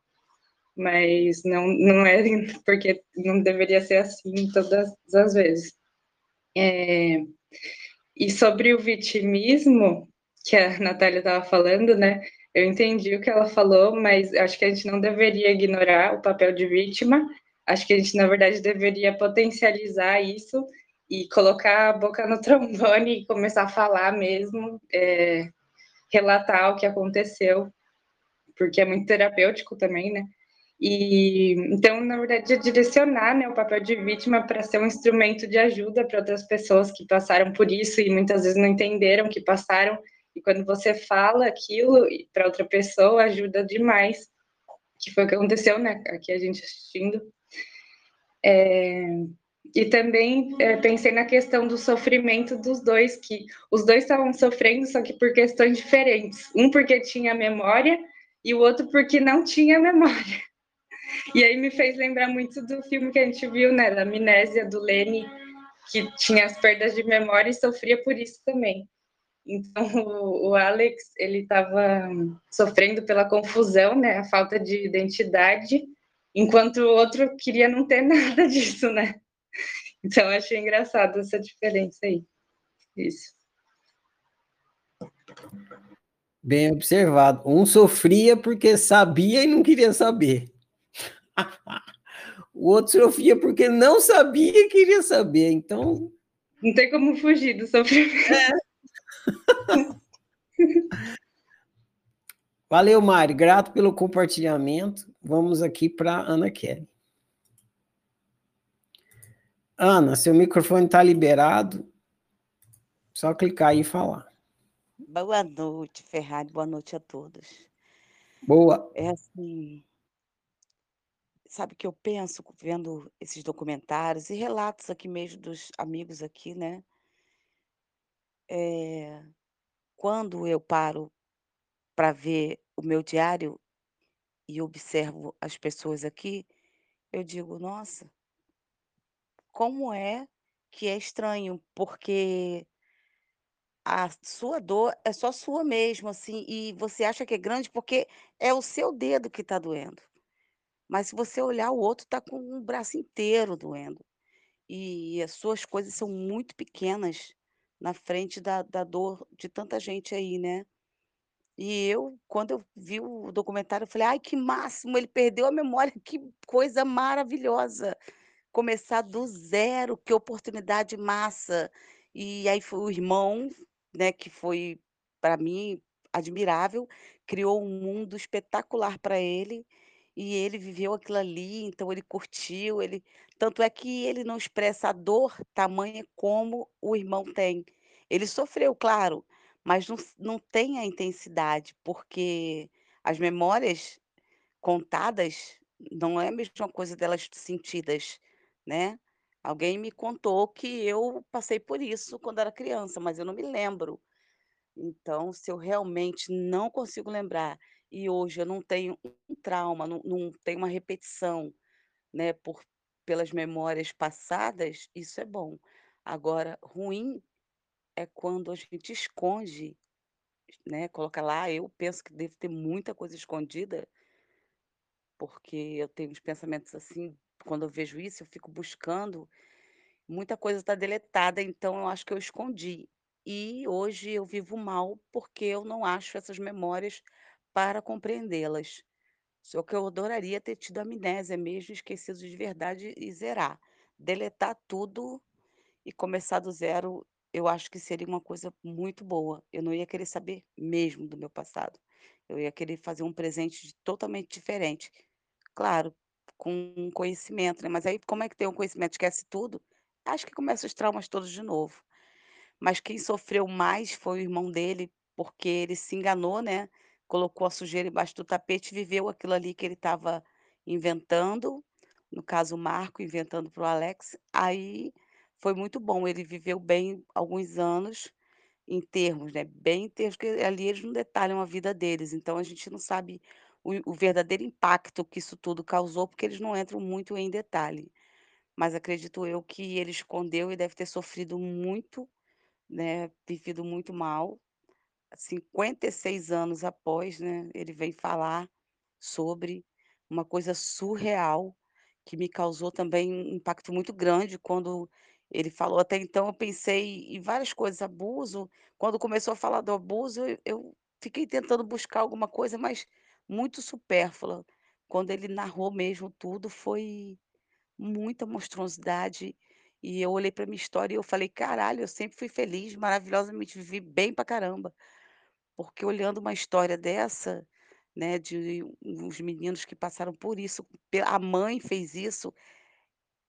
Mas não, não é porque não deveria ser assim todas as vezes. É, e sobre o vitimismo, que a Natália estava falando, né? Eu entendi o que ela falou, mas acho que a gente não deveria ignorar o papel de vítima. Acho que a gente, na verdade, deveria potencializar isso e colocar a boca no trombone e começar a falar mesmo, é, relatar o que aconteceu porque é muito terapêutico também, né? E então, na verdade, é direcionar né, o papel de vítima para ser um instrumento de ajuda para outras pessoas que passaram por isso e muitas vezes não entenderam que passaram. E quando você fala aquilo para outra pessoa, ajuda demais. Que foi o que aconteceu, né? Aqui a gente assistindo. É, e também é, pensei na questão do sofrimento dos dois, que os dois estavam sofrendo, só que por questões diferentes. Um porque tinha memória e o outro porque não tinha memória. E aí me fez lembrar muito do filme que a gente viu, né, da amnésia do Lenny, que tinha as perdas de memória e sofria por isso também. Então, o, o Alex, ele estava sofrendo pela confusão, né, a falta de identidade, enquanto o outro queria não ter nada disso, né? Então, achei engraçado essa diferença aí. Isso.
Bem observado. Um sofria porque sabia e não queria saber. o outro sofria porque não sabia e queria saber. Então.
Não tem como fugir do sofrimento. É.
Valeu, Mari. Grato pelo compartilhamento. Vamos aqui para Ana Kelly. Ana, seu microfone está liberado. Só clicar aí e falar.
Boa noite, Ferrari, boa noite a todos.
Boa.
É assim, sabe o que eu penso vendo esses documentários e relatos aqui mesmo dos amigos aqui, né? É, quando eu paro para ver o meu diário e observo as pessoas aqui, eu digo, nossa, como é que é estranho, porque a sua dor é só sua mesmo, assim, e você acha que é grande porque é o seu dedo que está doendo. Mas se você olhar, o outro está com o braço inteiro doendo. E as suas coisas são muito pequenas na frente da da dor de tanta gente aí, né. E eu, quando eu vi o documentário, eu falei: "Ai, que máximo, ele perdeu a memória, que coisa maravilhosa, começar do zero, que oportunidade massa". E aí foi o irmão né, que foi, para mim, admirável, criou um mundo espetacular para ele, e ele viveu aquilo ali, então ele curtiu, ele tanto é que ele não expressa a dor tamanha como o irmão tem. Ele sofreu, claro, mas não não tem a intensidade, porque as memórias contadas não é a mesma coisa delas sentidas, né. Alguém me contou que eu passei por isso quando era criança, mas eu não me lembro. Então, se eu realmente não consigo lembrar e hoje eu não tenho um trauma, não não tenho uma repetição, né, por pelas memórias passadas, isso é bom. Agora, ruim é quando a gente esconde, né, coloca lá eu penso que devo ter muita coisa escondida, porque eu tenho uns pensamentos assim, quando eu vejo isso, eu fico buscando, muita coisa está deletada, então eu acho que eu escondi. E hoje eu vivo mal, porque eu não acho essas memórias para compreendê-las. Só que eu adoraria ter tido amnésia mesmo, esquecido de verdade e zerar. Deletar tudo e começar do zero, eu acho que seria uma coisa muito boa. Eu não ia querer saber mesmo do meu passado. Eu ia querer fazer um presente totalmente diferente. Claro, com conhecimento, né, mas aí como é que tem um conhecimento, esquece tudo? Acho que começa os traumas todos de novo. Mas quem sofreu mais foi o irmão dele, porque ele se enganou, né, colocou a sujeira embaixo do tapete viveu aquilo ali que ele estava inventando, no caso o Marco inventando para o Alex, aí foi muito bom, ele viveu bem alguns anos, em termos, né, bem em termos, porque ali eles não detalham a vida deles, então a gente não sabe o o verdadeiro impacto que isso tudo causou, porque eles não entram muito em detalhe. Mas acredito eu que ele escondeu e deve ter sofrido muito, né, vivido muito mal. 56 anos após, né, ele vem falar sobre uma coisa surreal, que me causou também um impacto muito grande quando ele falou. Até então eu pensei em várias coisas, abuso, quando começou a falar do abuso, eu eu fiquei tentando buscar alguma coisa, mas muito supérflua. Quando ele narrou mesmo tudo, foi muita monstruosidade, e eu olhei para minha história e eu falei: "Caralho, eu sempre fui feliz, maravilhosamente, vivi bem pra caramba". Porque olhando uma história dessa, né, de uns meninos que passaram por isso, a mãe fez isso,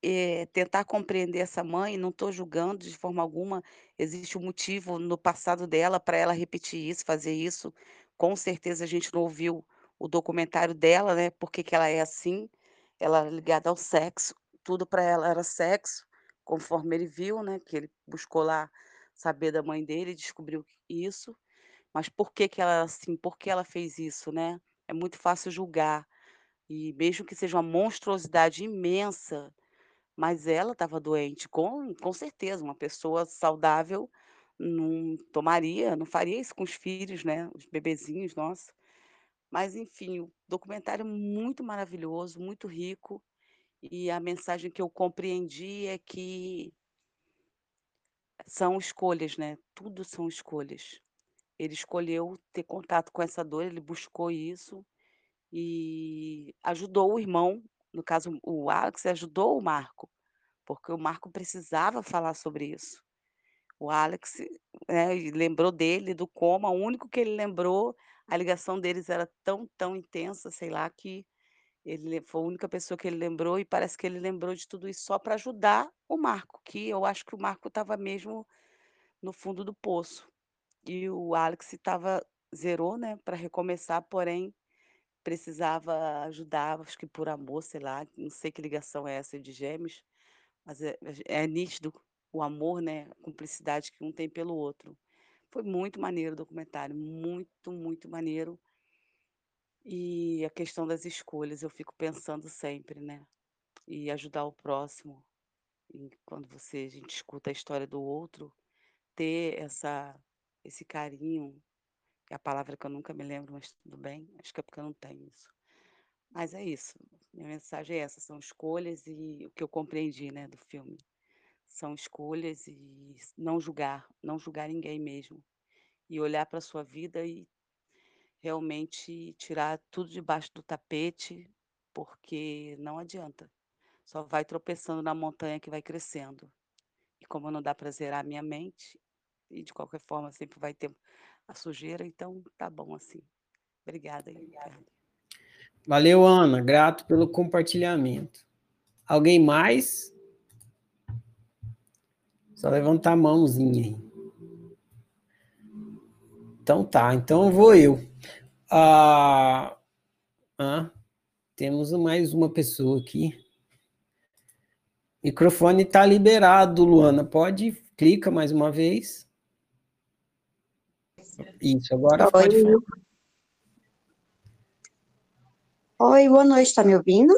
eh, tentar compreender essa mãe, não estou julgando de forma alguma, existe um motivo no passado dela para ela repetir isso, fazer isso. Com certeza a gente não ouviu o documentário dela, né, por que ela é assim, ela é ligada ao sexo, tudo para ela era sexo, conforme ele viu, né, que ele buscou lá saber da mãe dele descobriu isso. Mas por que que ela é assim, por que ela fez isso, né. É muito fácil julgar, e mesmo que seja uma monstruosidade imensa, mas ela estava doente, com com certeza, uma pessoa saudável não tomaria, não faria isso com os filhos, né, os bebezinhos, nossa. Mas enfim, o documentário muito maravilhoso, muito rico, e a mensagem que eu compreendi é que são escolhas, né, tudo são escolhas. Ele escolheu ter contato com essa dor, ele buscou isso, e ajudou o irmão, no caso o Alex ajudou o Marco, porque o Marco precisava falar sobre isso. O Alex, né, lembrou dele, do coma, o único que ele lembrou, a ligação deles era tão, tão intensa, sei lá, que ele foi a única pessoa que ele lembrou e parece que ele lembrou de tudo isso só para ajudar o Marco, que eu acho que o Marco estava mesmo no fundo do poço. E o Alex estava zerou, né, para recomeçar, porém precisava ajudar, acho que por amor, sei lá, não sei que ligação é essa de gêmeos, mas é é nítido o amor, né, a cumplicidade que um tem pelo outro. Foi muito maneiro o documentário, muito, muito maneiro. E a questão das escolhas, eu fico pensando sempre, né, e ajudar o próximo, e quando você a gente escuta a história do outro, ter essa esse carinho, é a palavra que eu nunca me lembro, mas tudo bem, acho que é porque eu não tenho isso. Mas é isso, minha mensagem é essa, são escolhas e o que eu compreendi, né, do filme. São escolhas e não julgar, não julgar ninguém mesmo. E olhar para sua vida e realmente tirar tudo debaixo do tapete, porque não adianta. Só vai tropeçando na montanha que vai crescendo. E como não dá para zerar a minha mente, e de qualquer forma sempre vai ter a sujeira, então tá bom assim. Obrigada Ricardo.
Valeu, Ana, grato pelo compartilhamento. Alguém mais? Só levantar a mãozinha aí. Então tá, então vou eu. Ah, ah, temos mais uma pessoa aqui. Microfone está liberado, Luana. Pode, clica mais uma vez. Isso, agora
Oi.
pode falar.
Oi, boa noite, está me ouvindo?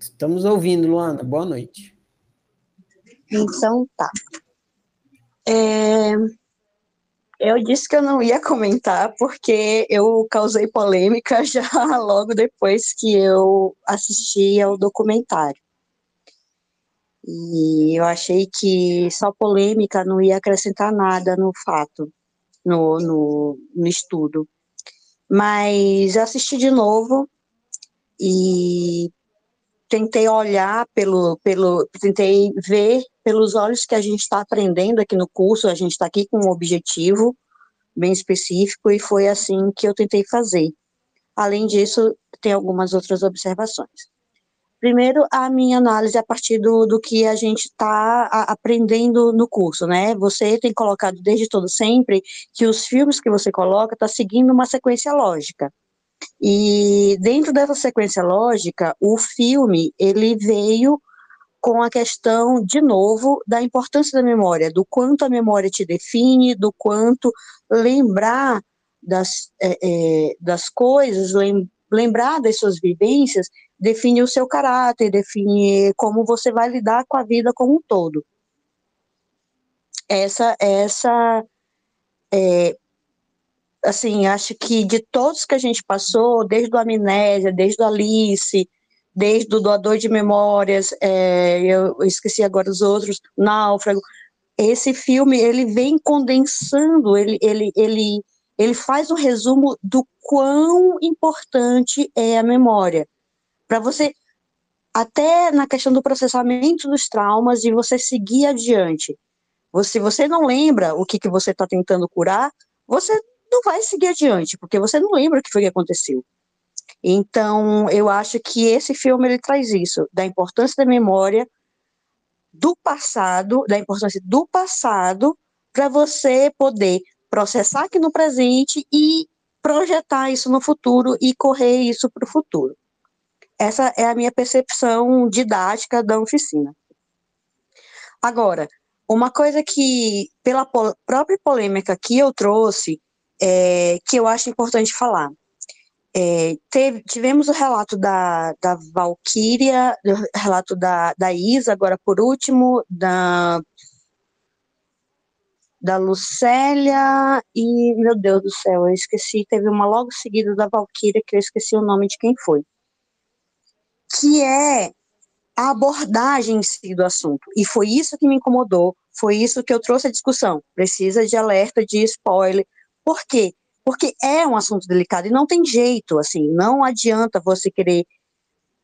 Estamos ouvindo, Luana. Boa noite.
Então tá. É, Eu disse que eu não ia comentar porque eu causei polêmica já logo depois que eu assisti ao documentário. E eu achei que só polêmica não ia acrescentar nada no fato, no, no, no estudo. Mas assisti de novo e tentei olhar pelo, pelo, tentei ver pelos olhos que a gente está aprendendo aqui no curso, a gente está aqui com um objetivo bem específico e foi assim que eu tentei fazer. Além disso, tem algumas outras observações. Primeiro, a minha análise a partir do, do que a gente está aprendendo no curso, né? Você tem colocado desde todo sempre que os filmes que você coloca está seguindo uma sequência lógica. E dentro dessa sequência lógica, o filme ele veio com a questão de novo da importância da memória, do quanto a memória te define, do quanto lembrar das, é, é, das coisas, lem, lembrar das suas vivências define o seu caráter, define como você vai lidar com a vida como um todo. Essa, essa é, assim, acho que de todos que a gente passou, desde o Amnésia, desde o Alice, desde o Doador de Memórias, é, eu esqueci agora os outros, Náufrago, esse filme, ele vem condensando, ele, ele, ele, ele faz um resumo do quão importante é a memória. Para você, até na questão do processamento dos traumas, e você seguir adiante. Se você não lembra o que, que você está tentando curar, você não vai seguir adiante, porque você não lembra o que foi que aconteceu. Então, eu acho que esse filme ele traz isso, da importância da memória do passado, da importância do passado para você poder processar aqui no presente e projetar isso no futuro e correr isso para o futuro. Essa é a minha percepção didática da oficina. Agora, uma coisa que, pela própria polêmica que eu trouxe, é, que eu acho importante falar. É, teve, tivemos o relato da, da Valkyria, o relato da, da Isa, agora por último, da, da Lucélia e, meu Deus do céu, eu esqueci, teve uma logo seguida da Valkyria, que eu esqueci o nome de quem foi. Que é a abordagem em si do assunto. E foi isso que me incomodou, foi isso que eu trouxe à discussão. Precisa de alerta de spoiler, por quê? Porque é um assunto delicado e não tem jeito, assim, não adianta você querer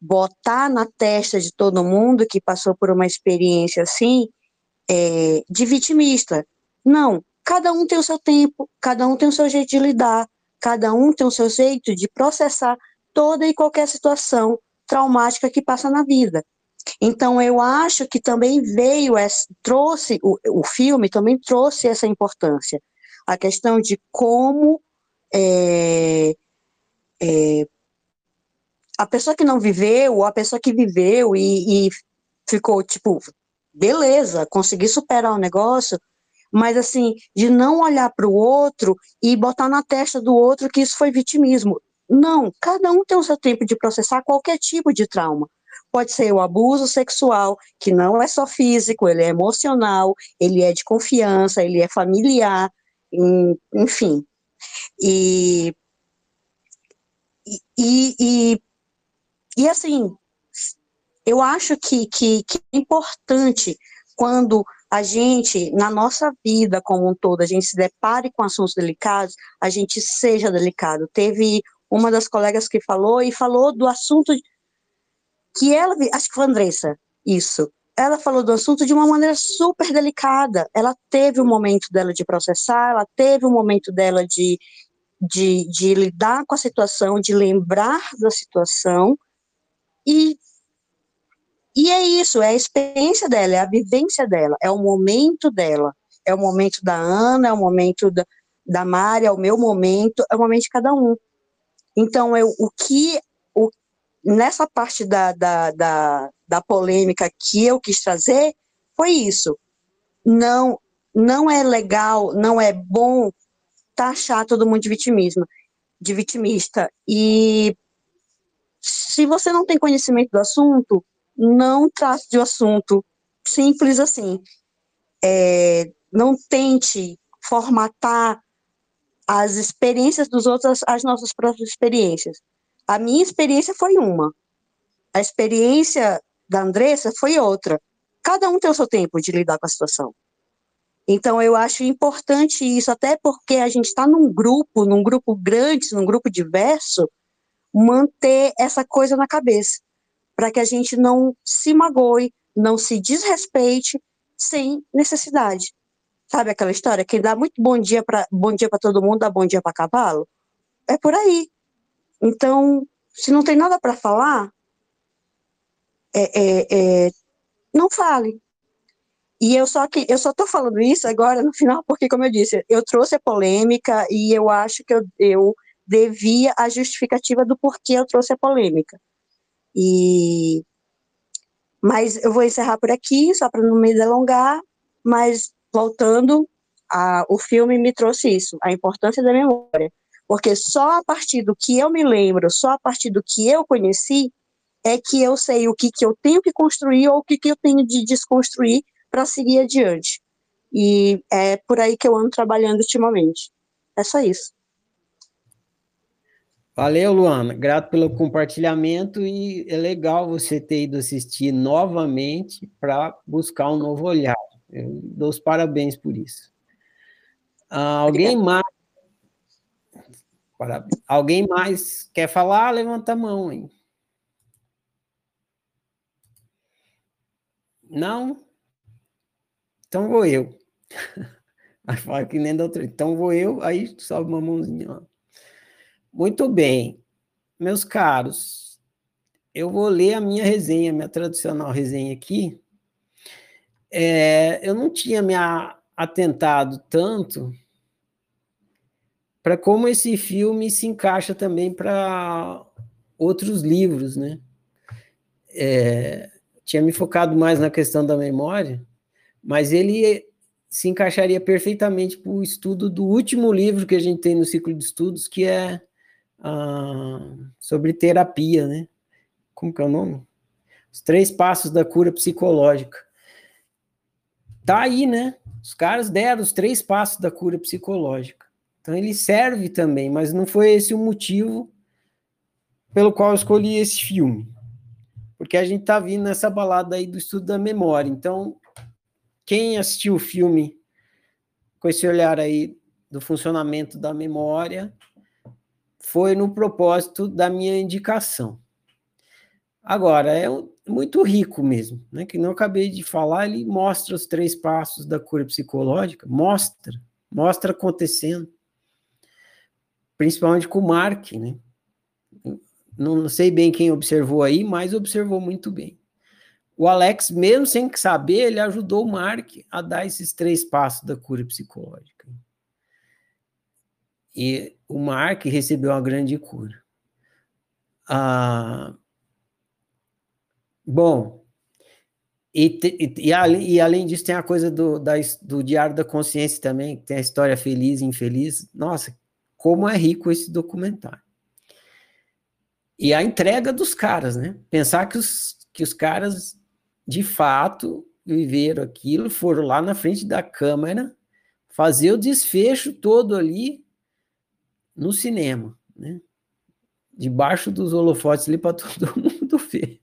botar na testa de todo mundo que passou por uma experiência assim, é, de vitimista. Não, cada um tem o seu tempo, cada um tem o seu jeito de lidar, cada um tem o seu jeito de processar toda e qualquer situação traumática que passa na vida. Então, eu acho que também veio, trouxe, o, o filme também trouxe essa importância a questão de como é, é, a pessoa que não viveu, ou a pessoa que viveu e, e ficou tipo, beleza, consegui superar o negócio, mas assim, de não olhar para o outro e botar na testa do outro que isso foi vitimismo. Não, cada um tem o seu tempo de processar qualquer tipo de trauma. Pode ser o abuso sexual, que não é só físico, ele é emocional, ele é de confiança, ele é familiar, enfim. E, e, e, e assim, eu acho que, que, que é importante quando a gente, na nossa vida como um todo, a gente se depare com assuntos delicados, a gente seja delicado. Teve uma das colegas que falou e falou do assunto que ela, acho que foi a Andressa, isso, ela falou do assunto de uma maneira super delicada. Ela teve o um momento dela de processar, ela teve o um momento dela de, de, de lidar com a situação, de lembrar da situação. E, e é isso, é a experiência dela, é a vivência dela, é o momento dela. É o momento da Ana, é o momento da, da é o meu momento, é o momento de cada um. Então, eu, o que nessa parte da, da, da, da polêmica que eu quis trazer foi isso. Não, não é legal, não é bom taxar todo mundo de vitimismo, de vitimista. E se você não tem conhecimento do assunto, não trate de um assunto simples assim. É, não tente formatar as experiências dos outros às nossas próprias experiências. A minha experiência foi uma, a experiência da Andressa foi outra. Cada um tem o seu tempo de lidar com a situação. Então, eu acho importante isso, até porque a gente está num grupo, num grupo grande, num grupo diverso, manter essa coisa na cabeça, para que a gente não se magoe, não se desrespeite sem necessidade. Sabe aquela história? Quem dá muito bom dia para bom dia para todo mundo, dá bom dia para cavalo? É por aí. Então, se não tem nada para falar, é, é, é, não fale. E eu só que eu só estou falando isso agora no final porque, como eu disse, eu trouxe a polêmica e eu acho que eu, eu devia a justificativa do porquê eu trouxe a polêmica. E mas eu vou encerrar por aqui, só para não me delongar, mas voltando, a, o filme me trouxe isso, a importância da memória. Porque só a partir do que eu me lembro, só a partir do que eu conheci, é que eu sei o que, que eu tenho que construir ou o que, que eu tenho de desconstruir para seguir adiante. E é por aí que eu ando trabalhando ultimamente. É só isso.
Valeu, Luana. Grato pelo compartilhamento e é legal você ter ido assistir novamente para buscar um novo olhar. Eu dou os parabéns por isso. Ah, alguém mais? Parabéns. Alguém mais quer falar? Levanta a mão, hein? Não? Então vou eu. Aí fala que nem da outra. Então vou eu, aí sobe uma mãozinha lá. Muito bem, meus caros, eu vou ler a minha resenha, minha tradicional resenha aqui. É, eu não tinha me atentado tanto para como esse filme se encaixa também para outros livros, né? É, tinha me focado mais na questão da memória, mas ele se encaixaria perfeitamente para o estudo do último livro que a gente tem no ciclo de estudos, que é ah, sobre terapia, né? Como que é o nome? Os três passos da cura psicológica. Tá aí, né? Os caras deram os três passos da cura psicológica. Então ele serve também, mas não foi esse o motivo pelo qual eu escolhi esse filme. Porque a gente tá vindo nessa balada aí do estudo da memória. Então, quem assistiu o filme com esse olhar aí do funcionamento da memória, foi no propósito da minha indicação. Agora, é muito rico mesmo, né? Que não acabei de falar, ele mostra os três passos da cura psicológica, mostra, mostra acontecendo, principalmente com o Mark, né? Não sei bem quem observou aí, mas observou muito bem. O Alex, mesmo sem saber, ele ajudou o Mark a dar esses três passos da cura psicológica. E o Mark recebeu uma grande cura. Ah, bom, e, e, e, e, além disso, tem a coisa do, da, do Diário da Consciência também, que tem a história feliz e infeliz. Nossa, como é rico esse documentário. E a entrega dos caras, né? Pensar que os, que os caras, de fato, viveram aquilo, foram lá na frente da câmera, fazer o desfecho todo ali, no cinema, né? Debaixo dos holofotes ali para todo mundo ver.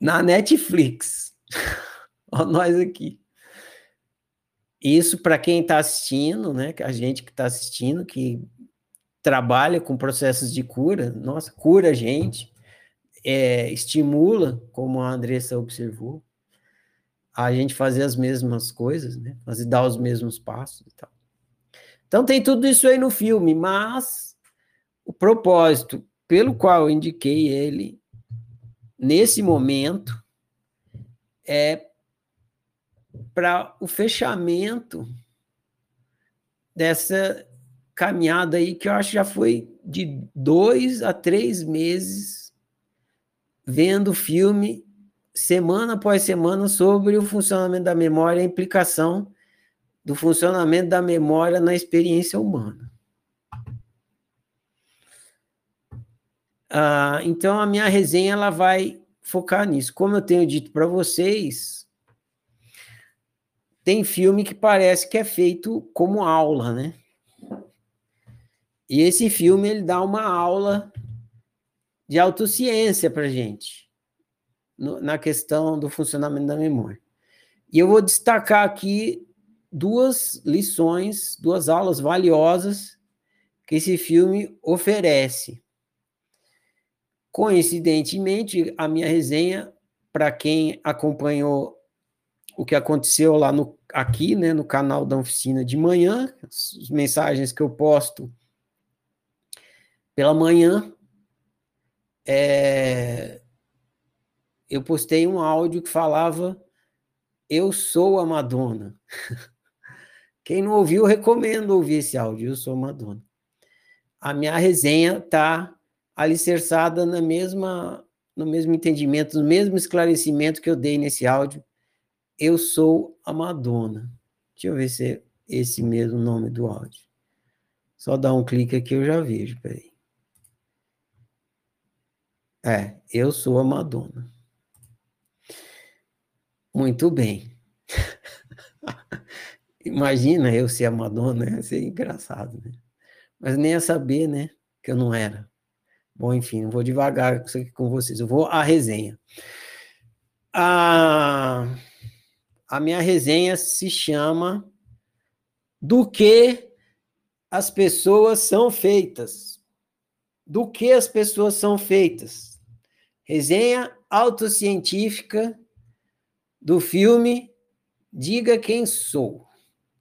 Na Netflix. Ó, nós aqui. Isso para quem está assistindo, né? A gente que está assistindo, que trabalha com processos de cura, nossa, cura a gente, é, estimula, como a Andressa observou, a gente fazer as mesmas coisas, né? Fazer dar os mesmos passos e tal. Então tem tudo isso aí no filme, mas o propósito pelo qual eu indiquei ele nesse momento é para o fechamento dessa caminhada aí que eu acho que já foi de dois a três meses vendo filme semana após semana sobre o funcionamento da memória e a implicação do funcionamento da memória na experiência humana. Ah, então, a minha resenha ela vai focar nisso. Como eu tenho dito para vocês, tem filme que parece que é feito como aula, né? E esse filme ele dá uma aula de autociência para gente no, na questão do funcionamento da memória. E eu vou destacar aqui duas lições, duas aulas valiosas que esse filme oferece. Coincidentemente, a minha resenha, para quem acompanhou o que aconteceu lá no, aqui, né, no canal da oficina de manhã, as mensagens que eu posto pela manhã, é, eu postei um áudio que falava Eu sou a Madonna. Quem não ouviu, recomendo ouvir esse áudio, Eu sou a Madonna. A minha resenha está alicerçada na mesma, no mesmo entendimento, no mesmo esclarecimento que eu dei nesse áudio. Eu sou a Madonna. Deixa eu ver se é esse mesmo nome do áudio. Só dar um clique aqui eu já vejo, peraí. É, eu sou a Madonna. Muito bem. Imagina eu ser a Madonna, ia ser engraçado, né? Mas nem a saber, né, que eu não era. Bom, enfim, vou devagar com vocês. Eu vou à resenha. A, a minha resenha se chama Do que as pessoas são feitas. Do que as pessoas são feitas. Resenha autocientífica do filme Diga Quem Sou,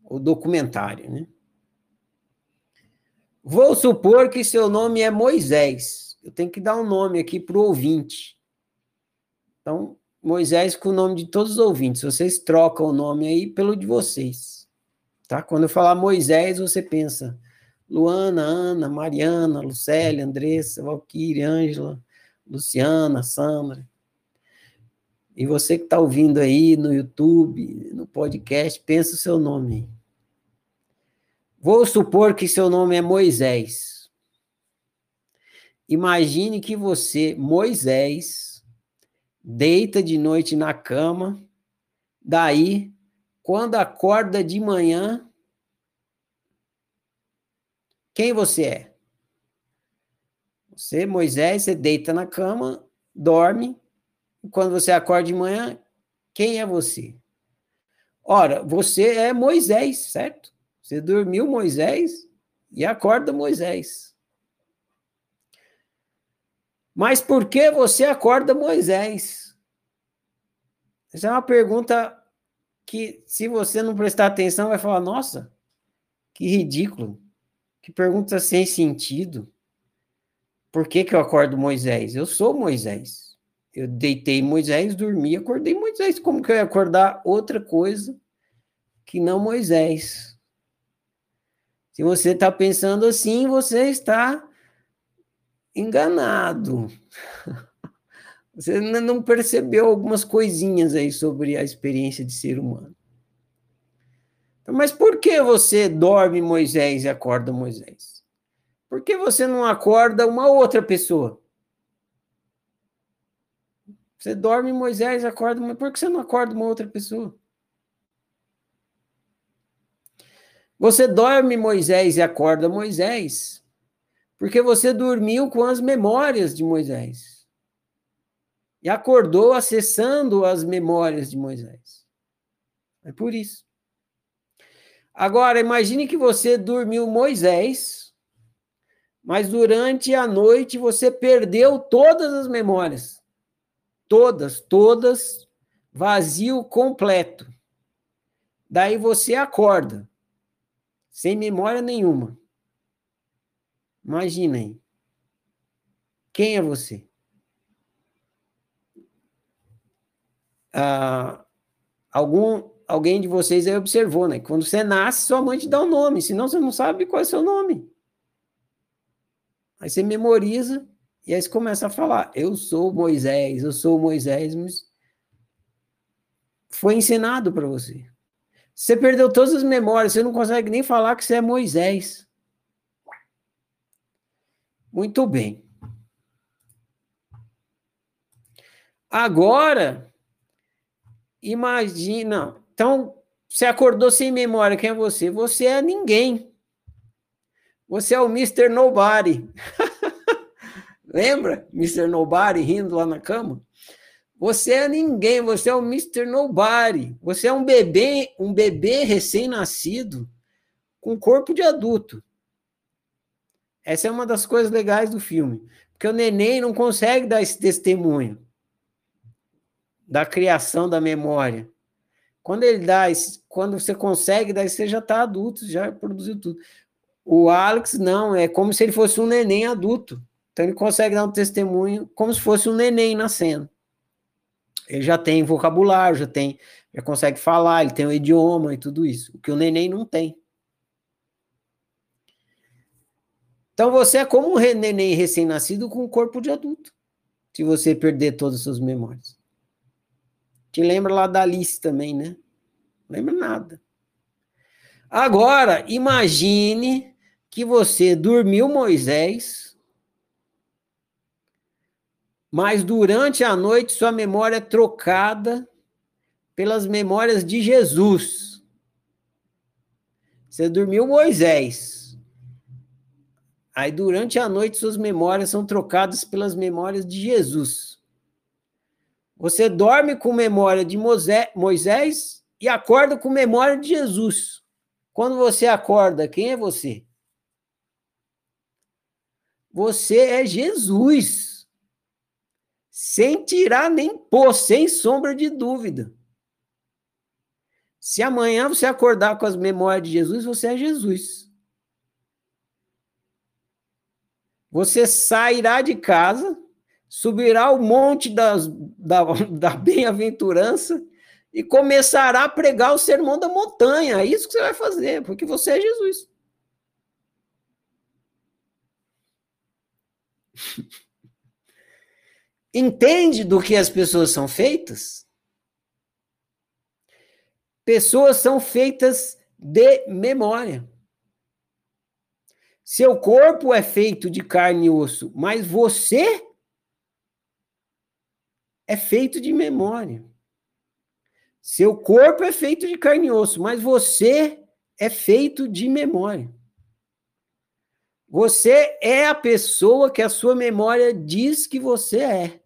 o documentário, né? Vou supor que seu nome é Moisés. Eu tenho que dar um nome aqui para o ouvinte. Então, Moisés com o nome de todos os ouvintes. Vocês trocam o nome aí pelo de vocês. Tá? Quando eu falar Moisés, você pensa Luana, Ana, Mariana, Lucélia, Andressa, Valquíria, Ângela, Luciana, Sandra. E você que está ouvindo aí no YouTube, no podcast, pensa o seu nome. Vou supor que seu nome é Moisés. Imagine que você, Moisés, deita de noite na cama, daí, quando acorda de manhã, quem você é? Você, Moisés, você deita na cama, dorme, e quando você acorda de manhã, quem é você? Ora, você é Moisés, certo? Você dormiu Moisés e acorda Moisés. Mas por que você acorda Moisés? Essa é uma pergunta que, se você não prestar atenção, vai falar: nossa, que ridículo, que pergunta sem sentido. Por que, que eu acordo Moisés? Eu sou Moisés. Eu deitei Moisés, dormi, acordei Moisés. Como que eu ia acordar outra coisa que não Moisés? Se você está pensando assim, você está enganado. Você não percebeu algumas coisinhas aí sobre a experiência de ser humano. Então, mas por que você dorme Moisés e acorda Moisés? Por que você não acorda uma outra pessoa? Você dorme Moisés e acorda, mas por que você não acorda uma outra pessoa? Você dorme Moisés e acorda Moisés, porque você dormiu com as memórias de Moisés. E acordou acessando as memórias de Moisés. É por isso. Agora, imagine que você dormiu Moisés, mas durante a noite você perdeu todas as memórias. Todas, todas, vazio completo. Daí você acorda sem memória nenhuma. Imaginem. Quem é você? Ah, algum, alguém de vocês aí observou, né? Quando você nasce, sua mãe te dá um nome, senão você não sabe qual é o seu nome. Aí você memoriza e aí você começa a falar: Eu sou Moisés, eu sou Moisés, mas foi ensinado para você. Você perdeu todas as memórias, você não consegue nem falar que você é Moisés. Muito bem. Agora, imagina. Então, Você acordou sem memória, quem é você? Você é ninguém. Você é o Mr. Nobody. Lembra? Mr. Nobody rindo lá na cama? Você é ninguém, você é o Mr. Nobody. Você é um bebê, um bebê recém-nascido com corpo de adulto. Essa é uma das coisas legais do filme, porque o neném não consegue dar esse testemunho da criação da memória. Quando ele dá, quando você consegue dar, você já está adulto, já produziu tudo. O Alex não, é como se ele fosse um neném adulto. Então ele consegue dar um testemunho como se fosse um neném nascendo. Ele já tem vocabulário, já tem, já consegue falar, ele tem o idioma e tudo isso, o que o neném não tem. Então você é como um neném recém-nascido com um corpo de adulto, se você perder todas as suas memórias. Te lembra lá da Alice também, né? Não lembra nada. Agora, imagine que você dormiu Moisés, mas durante a noite sua memória é trocada pelas memórias de Jesus. Você dormiu Moisés. Aí durante a noite suas memórias são trocadas pelas memórias de Jesus. Você dorme com memória de Moisés e acorda com memória de Jesus. Quando você acorda, quem é você? Você é Jesus. Sem tirar nem pôr, sem sombra de dúvida. Se amanhã você acordar com as memórias de Jesus, você é Jesus. Você sairá de casa subirá o monte das, da, da bem-aventurança e começará a pregar o sermão da montanha. É isso que você vai fazer, porque você é Jesus. Entende do que as pessoas são feitas? Pessoas são feitas de memória. Seu corpo é feito de carne e osso, mas você é feito de memória. Seu corpo é feito de carne e osso, mas você é feito de memória. Você é a pessoa que a sua memória diz que você é.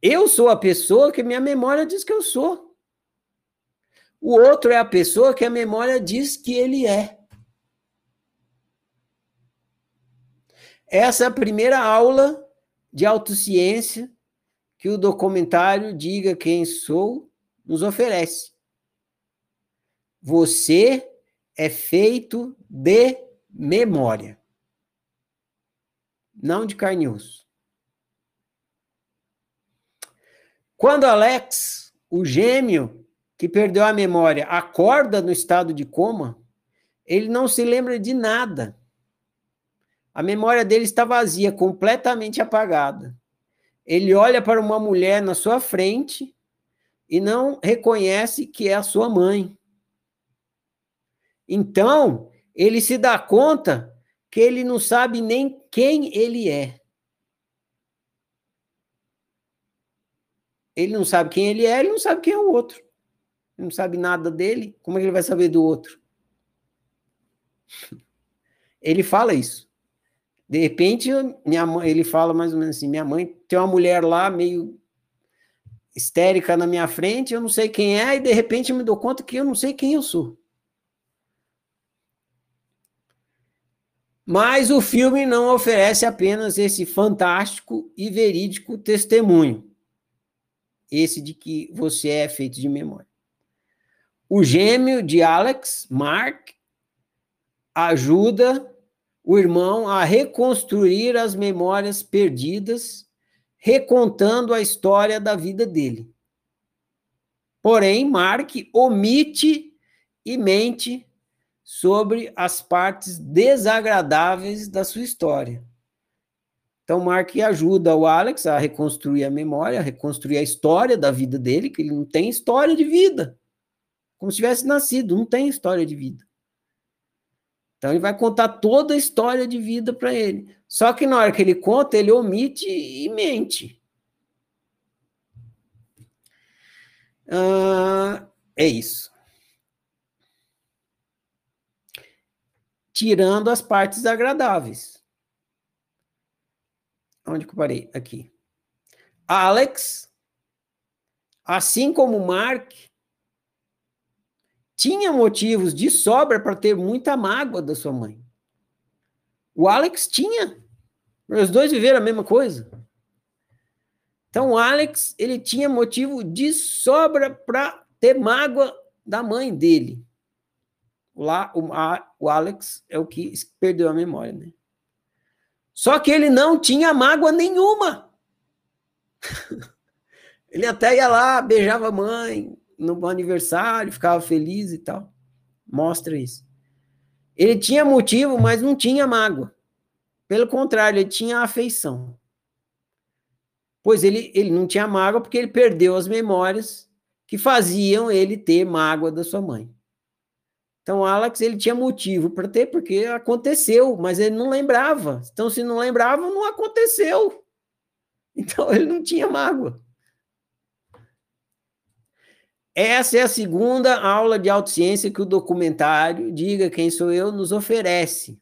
Eu sou a pessoa que minha memória diz que eu sou. O outro é a pessoa que a memória diz que ele é. Essa é a primeira aula de autociência que o documentário Diga Quem Sou nos oferece. Você é feito de memória, não de carne e osso. Quando Alex, o gêmeo que perdeu a memória, acorda no estado de coma, ele não se lembra de nada. A memória dele está vazia, completamente apagada. Ele olha para uma mulher na sua frente e não reconhece que é a sua mãe. Então, ele se dá conta que ele não sabe nem quem ele é. Ele não sabe quem ele é, ele não sabe quem é o outro. Ele não sabe nada dele, como é que ele vai saber do outro? Ele fala isso. De repente, minha mãe, ele fala mais ou menos assim: minha mãe tem uma mulher lá meio histérica na minha frente, eu não sei quem é, e de repente eu me dou conta que eu não sei quem eu sou. Mas o filme não oferece apenas esse fantástico e verídico testemunho, esse de que você é feito de memória. O gêmeo de Alex, Mark, ajuda o irmão a reconstruir as memórias perdidas, recontando a história da vida dele. Porém, Mark omite e mente sobre as partes desagradáveis da sua história. Então, Mark ajuda o Alex a reconstruir a memória, a reconstruir a história da vida dele, que ele não tem história de vida. Como se tivesse nascido, não tem história de vida. Então ele vai contar toda a história de vida para ele. Só que na hora que ele conta, ele omite e mente. Ah, é isso. Tirando as partes agradáveis. Onde que eu parei? Aqui. Alex, assim como Mark, tinha motivos de sobra para ter muita mágoa da sua mãe. O Alex tinha. Os dois viveram a mesma coisa. Então, o Alex, ele tinha motivo de sobra para ter mágoa da mãe dele. Lá, o, a, o Alex é o que perdeu a memória, né? Só que ele não tinha mágoa nenhuma. ele até ia lá, beijava a mãe no aniversário, ficava feliz e tal. Mostra isso. Ele tinha motivo, mas não tinha mágoa. Pelo contrário, ele tinha afeição. Pois ele, ele não tinha mágoa porque ele perdeu as memórias que faziam ele ter mágoa da sua mãe. Então, Alex, ele tinha motivo para ter, porque aconteceu, mas ele não lembrava. Então, se não lembrava, não aconteceu. Então, ele não tinha mágoa. Essa é a segunda aula de autociência que o documentário Diga Quem Sou Eu nos oferece.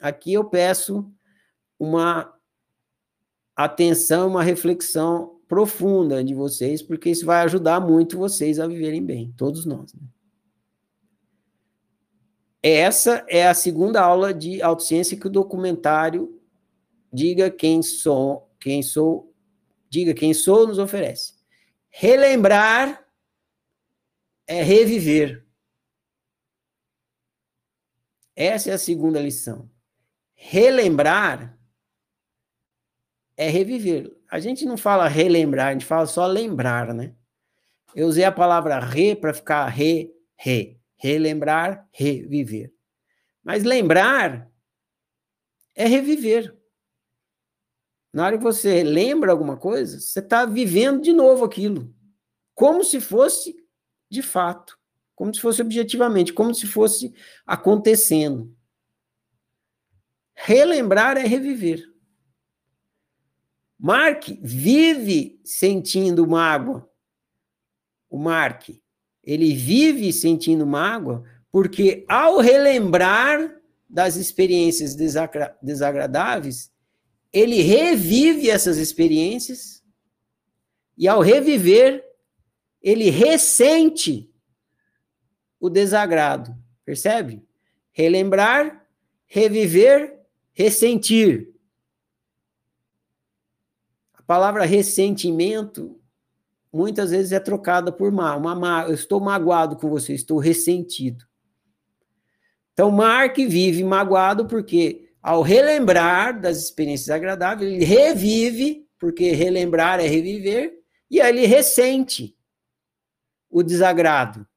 Aqui eu peço uma atenção, uma reflexão profunda de vocês, porque isso vai ajudar muito vocês a viverem bem, todos nós. Né? Essa é a segunda aula de autociência que o documentário Diga Quem Sou, quem sou, Diga Quem Sou nos oferece. Relembrar é reviver. Essa é a segunda lição. Relembrar é reviver. A gente não fala relembrar, a gente fala só lembrar, né? Eu usei a palavra re para ficar re, re. Relembrar, reviver. Mas lembrar é reviver. Na hora que você lembra alguma coisa, você está vivendo de novo aquilo. Como se fosse de fato. Como se fosse objetivamente. Como se fosse acontecendo. Relembrar é reviver. Mark vive sentindo mágoa. O Mark, ele vive sentindo mágoa porque ao relembrar das experiências desagra desagradáveis, ele revive essas experiências e ao reviver, ele ressente o desagrado. Percebe? Relembrar, reviver, ressentir. A palavra ressentimento muitas vezes é trocada por mal. Uma ma eu estou magoado com você, estou ressentido. Então, Mark vive magoado porque, ao relembrar das experiências agradáveis, ele revive, porque relembrar é reviver, e aí ele ressente o desagrado.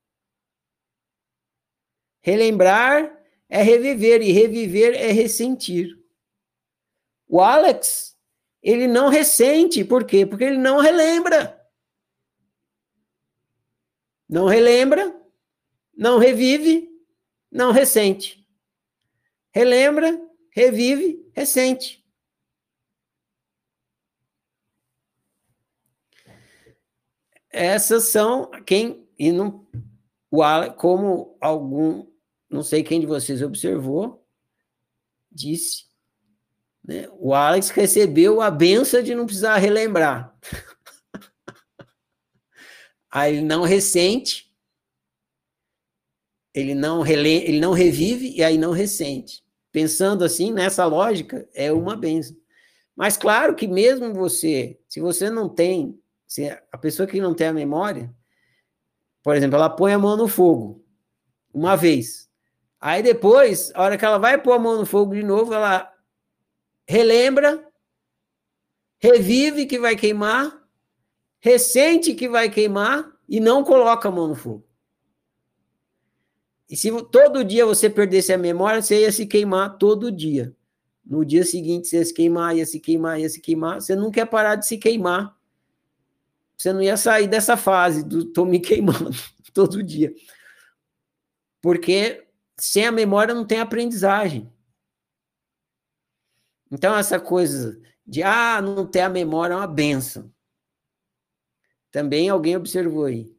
Relembrar é reviver, e reviver é ressentir. O Alex ele não ressente. Por quê? Porque ele não relembra. Não relembra, não revive, não ressente. Relembra, revive, ressente. Essas são quem e não o como algum, não sei quem de vocês observou, disse né? O Alex recebeu a benção de não precisar relembrar. Aí ele não ressente, ele não, rele, ele não revive e aí não ressente. Pensando assim, nessa lógica, é uma benção. Mas claro que mesmo você, se você não tem, se a pessoa que não tem a memória, por exemplo, ela põe a mão no fogo uma vez. Aí depois, a hora que ela vai pôr a mão no fogo de novo, ela relembra, revive que vai queimar, ressente que vai queimar e não coloca a mão no fogo. E se todo dia você perdesse a memória, você ia se queimar todo dia. No dia seguinte, você ia se queimar, ia se queimar, ia se queimar. Você não quer parar de se queimar. Você não ia sair dessa fase do tô me queimando todo dia. Porque sem a memória não tem aprendizagem. Então, essa coisa de, ah, não ter a memória é uma benção. Também alguém observou aí.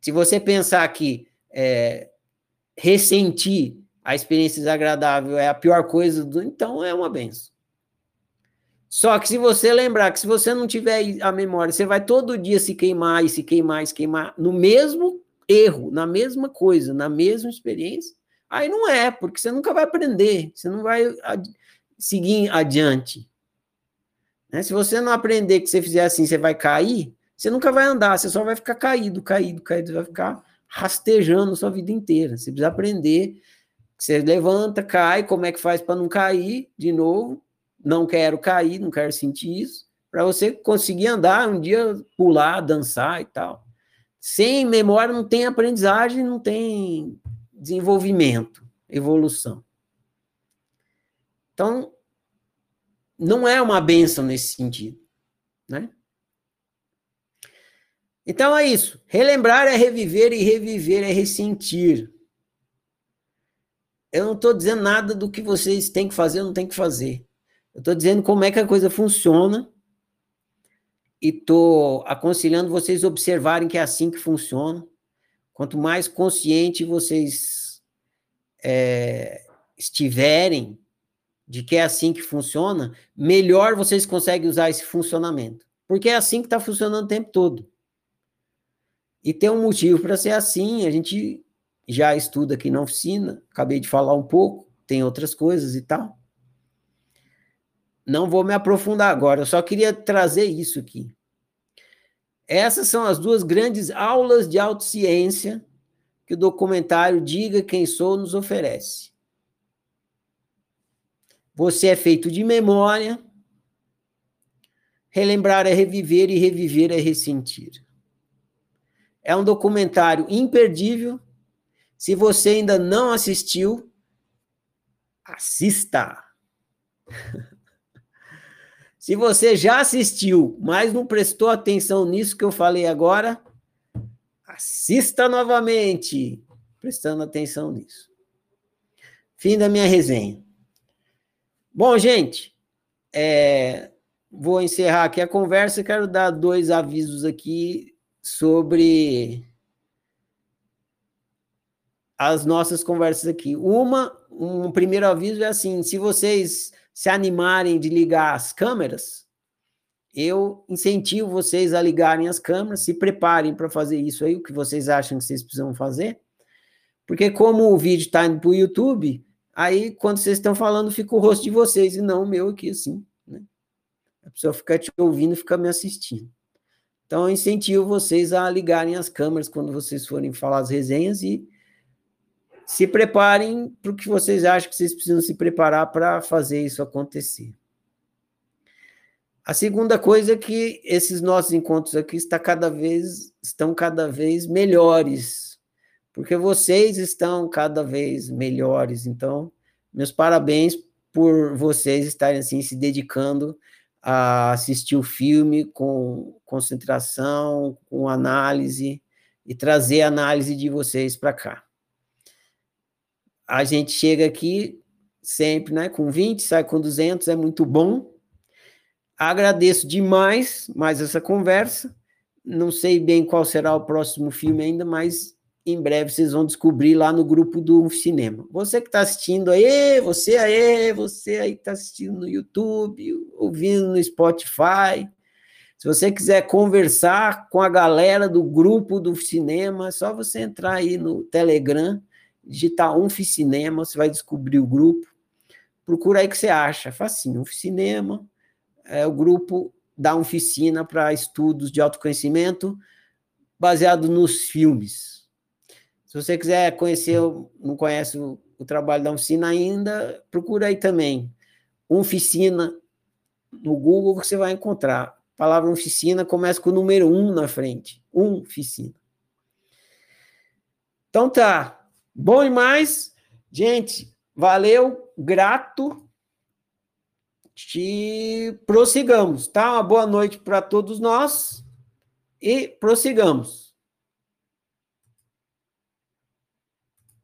Se você pensar que é, ressentir a experiência desagradável é a pior coisa, do, então é uma benção. Só que se você lembrar que se você não tiver a memória, você vai todo dia se queimar e se queimar e se queimar no mesmo erro, na mesma coisa, na mesma experiência, aí não é, porque você nunca vai aprender, você não vai ad seguir adiante. Né? Se você não aprender que você fizer assim, você vai cair, você nunca vai andar, você só vai ficar caído, caído, caído, você vai ficar rastejando sua vida inteira. Você precisa aprender. Você levanta, cai, como é que faz para não cair de novo? Não quero cair, não quero sentir isso. Para você conseguir andar, um dia pular, dançar e tal. Sem memória não tem aprendizagem, não tem desenvolvimento, evolução. Então, não é uma benção nesse sentido, né? Então é isso. Relembrar é reviver e reviver é ressentir. Eu não estou dizendo nada do que vocês têm que fazer ou não têm que fazer. Eu estou dizendo como é que a coisa funciona e estou aconselhando vocês observarem que é assim que funciona. Quanto mais consciente vocês é, estiverem de que é assim que funciona, melhor vocês conseguem usar esse funcionamento. Porque é assim que está funcionando o tempo todo. E tem um motivo para ser assim, a gente já estuda aqui na oficina, acabei de falar um pouco, tem outras coisas e tal. Não vou me aprofundar agora, eu só queria trazer isso aqui. Essas são as duas grandes aulas de autociência que o documentário Diga Quem Sou nos oferece. Você é feito de memória, relembrar é reviver e reviver é ressentir. É um documentário imperdível. Se você ainda não assistiu, assista. Se você já assistiu, mas não prestou atenção nisso que eu falei agora, assista novamente, prestando atenção nisso. Fim da minha resenha. Bom, gente, é, vou encerrar aqui a conversa. Quero dar dois avisos aqui sobre as nossas conversas aqui. Uma, um primeiro aviso é assim: se vocês se animarem de ligar as câmeras, eu incentivo vocês a ligarem as câmeras, se preparem para fazer isso aí, o que vocês acham que vocês precisam fazer. Porque como o vídeo está indo para o YouTube, aí quando vocês estão falando, fica o rosto de vocês e não o meu aqui, assim. Né? A pessoa fica te ouvindo, fica me assistindo. Então, eu incentivo vocês a ligarem as câmeras quando vocês forem falar as resenhas e se preparem para o que vocês acham que vocês precisam se preparar para fazer isso acontecer. A segunda coisa é que esses nossos encontros aqui está cada vez, estão cada vez melhores, porque vocês estão cada vez melhores. Então, meus parabéns por vocês estarem assim se dedicando a assistir o filme com concentração, com análise e trazer a análise de vocês para cá. A gente chega aqui sempre, né, com 20, sai com 200, é muito bom. Agradeço demais mais essa conversa. Não sei bem qual será o próximo filme ainda, mas em breve vocês vão descobrir lá no grupo do cinema. Você que está assistindo aí, você aí, você aí que está assistindo no YouTube, ouvindo no Spotify. Se você quiser conversar com a galera do grupo do cinema, é só você entrar aí no Telegram, digitar um cinema, você vai descobrir o grupo. Procura aí que você acha, facinho, cinema, é o grupo da oficina para estudos de autoconhecimento baseado nos filmes se você quiser conhecer, não conhece o, o trabalho da oficina ainda, procura aí também. Oficina no Google você vai encontrar. A palavra oficina começa com o número um na frente. Oficina. Então tá. Bom demais. Gente, valeu, grato. Te prossigamos, tá? Uma boa noite para todos nós e prossigamos.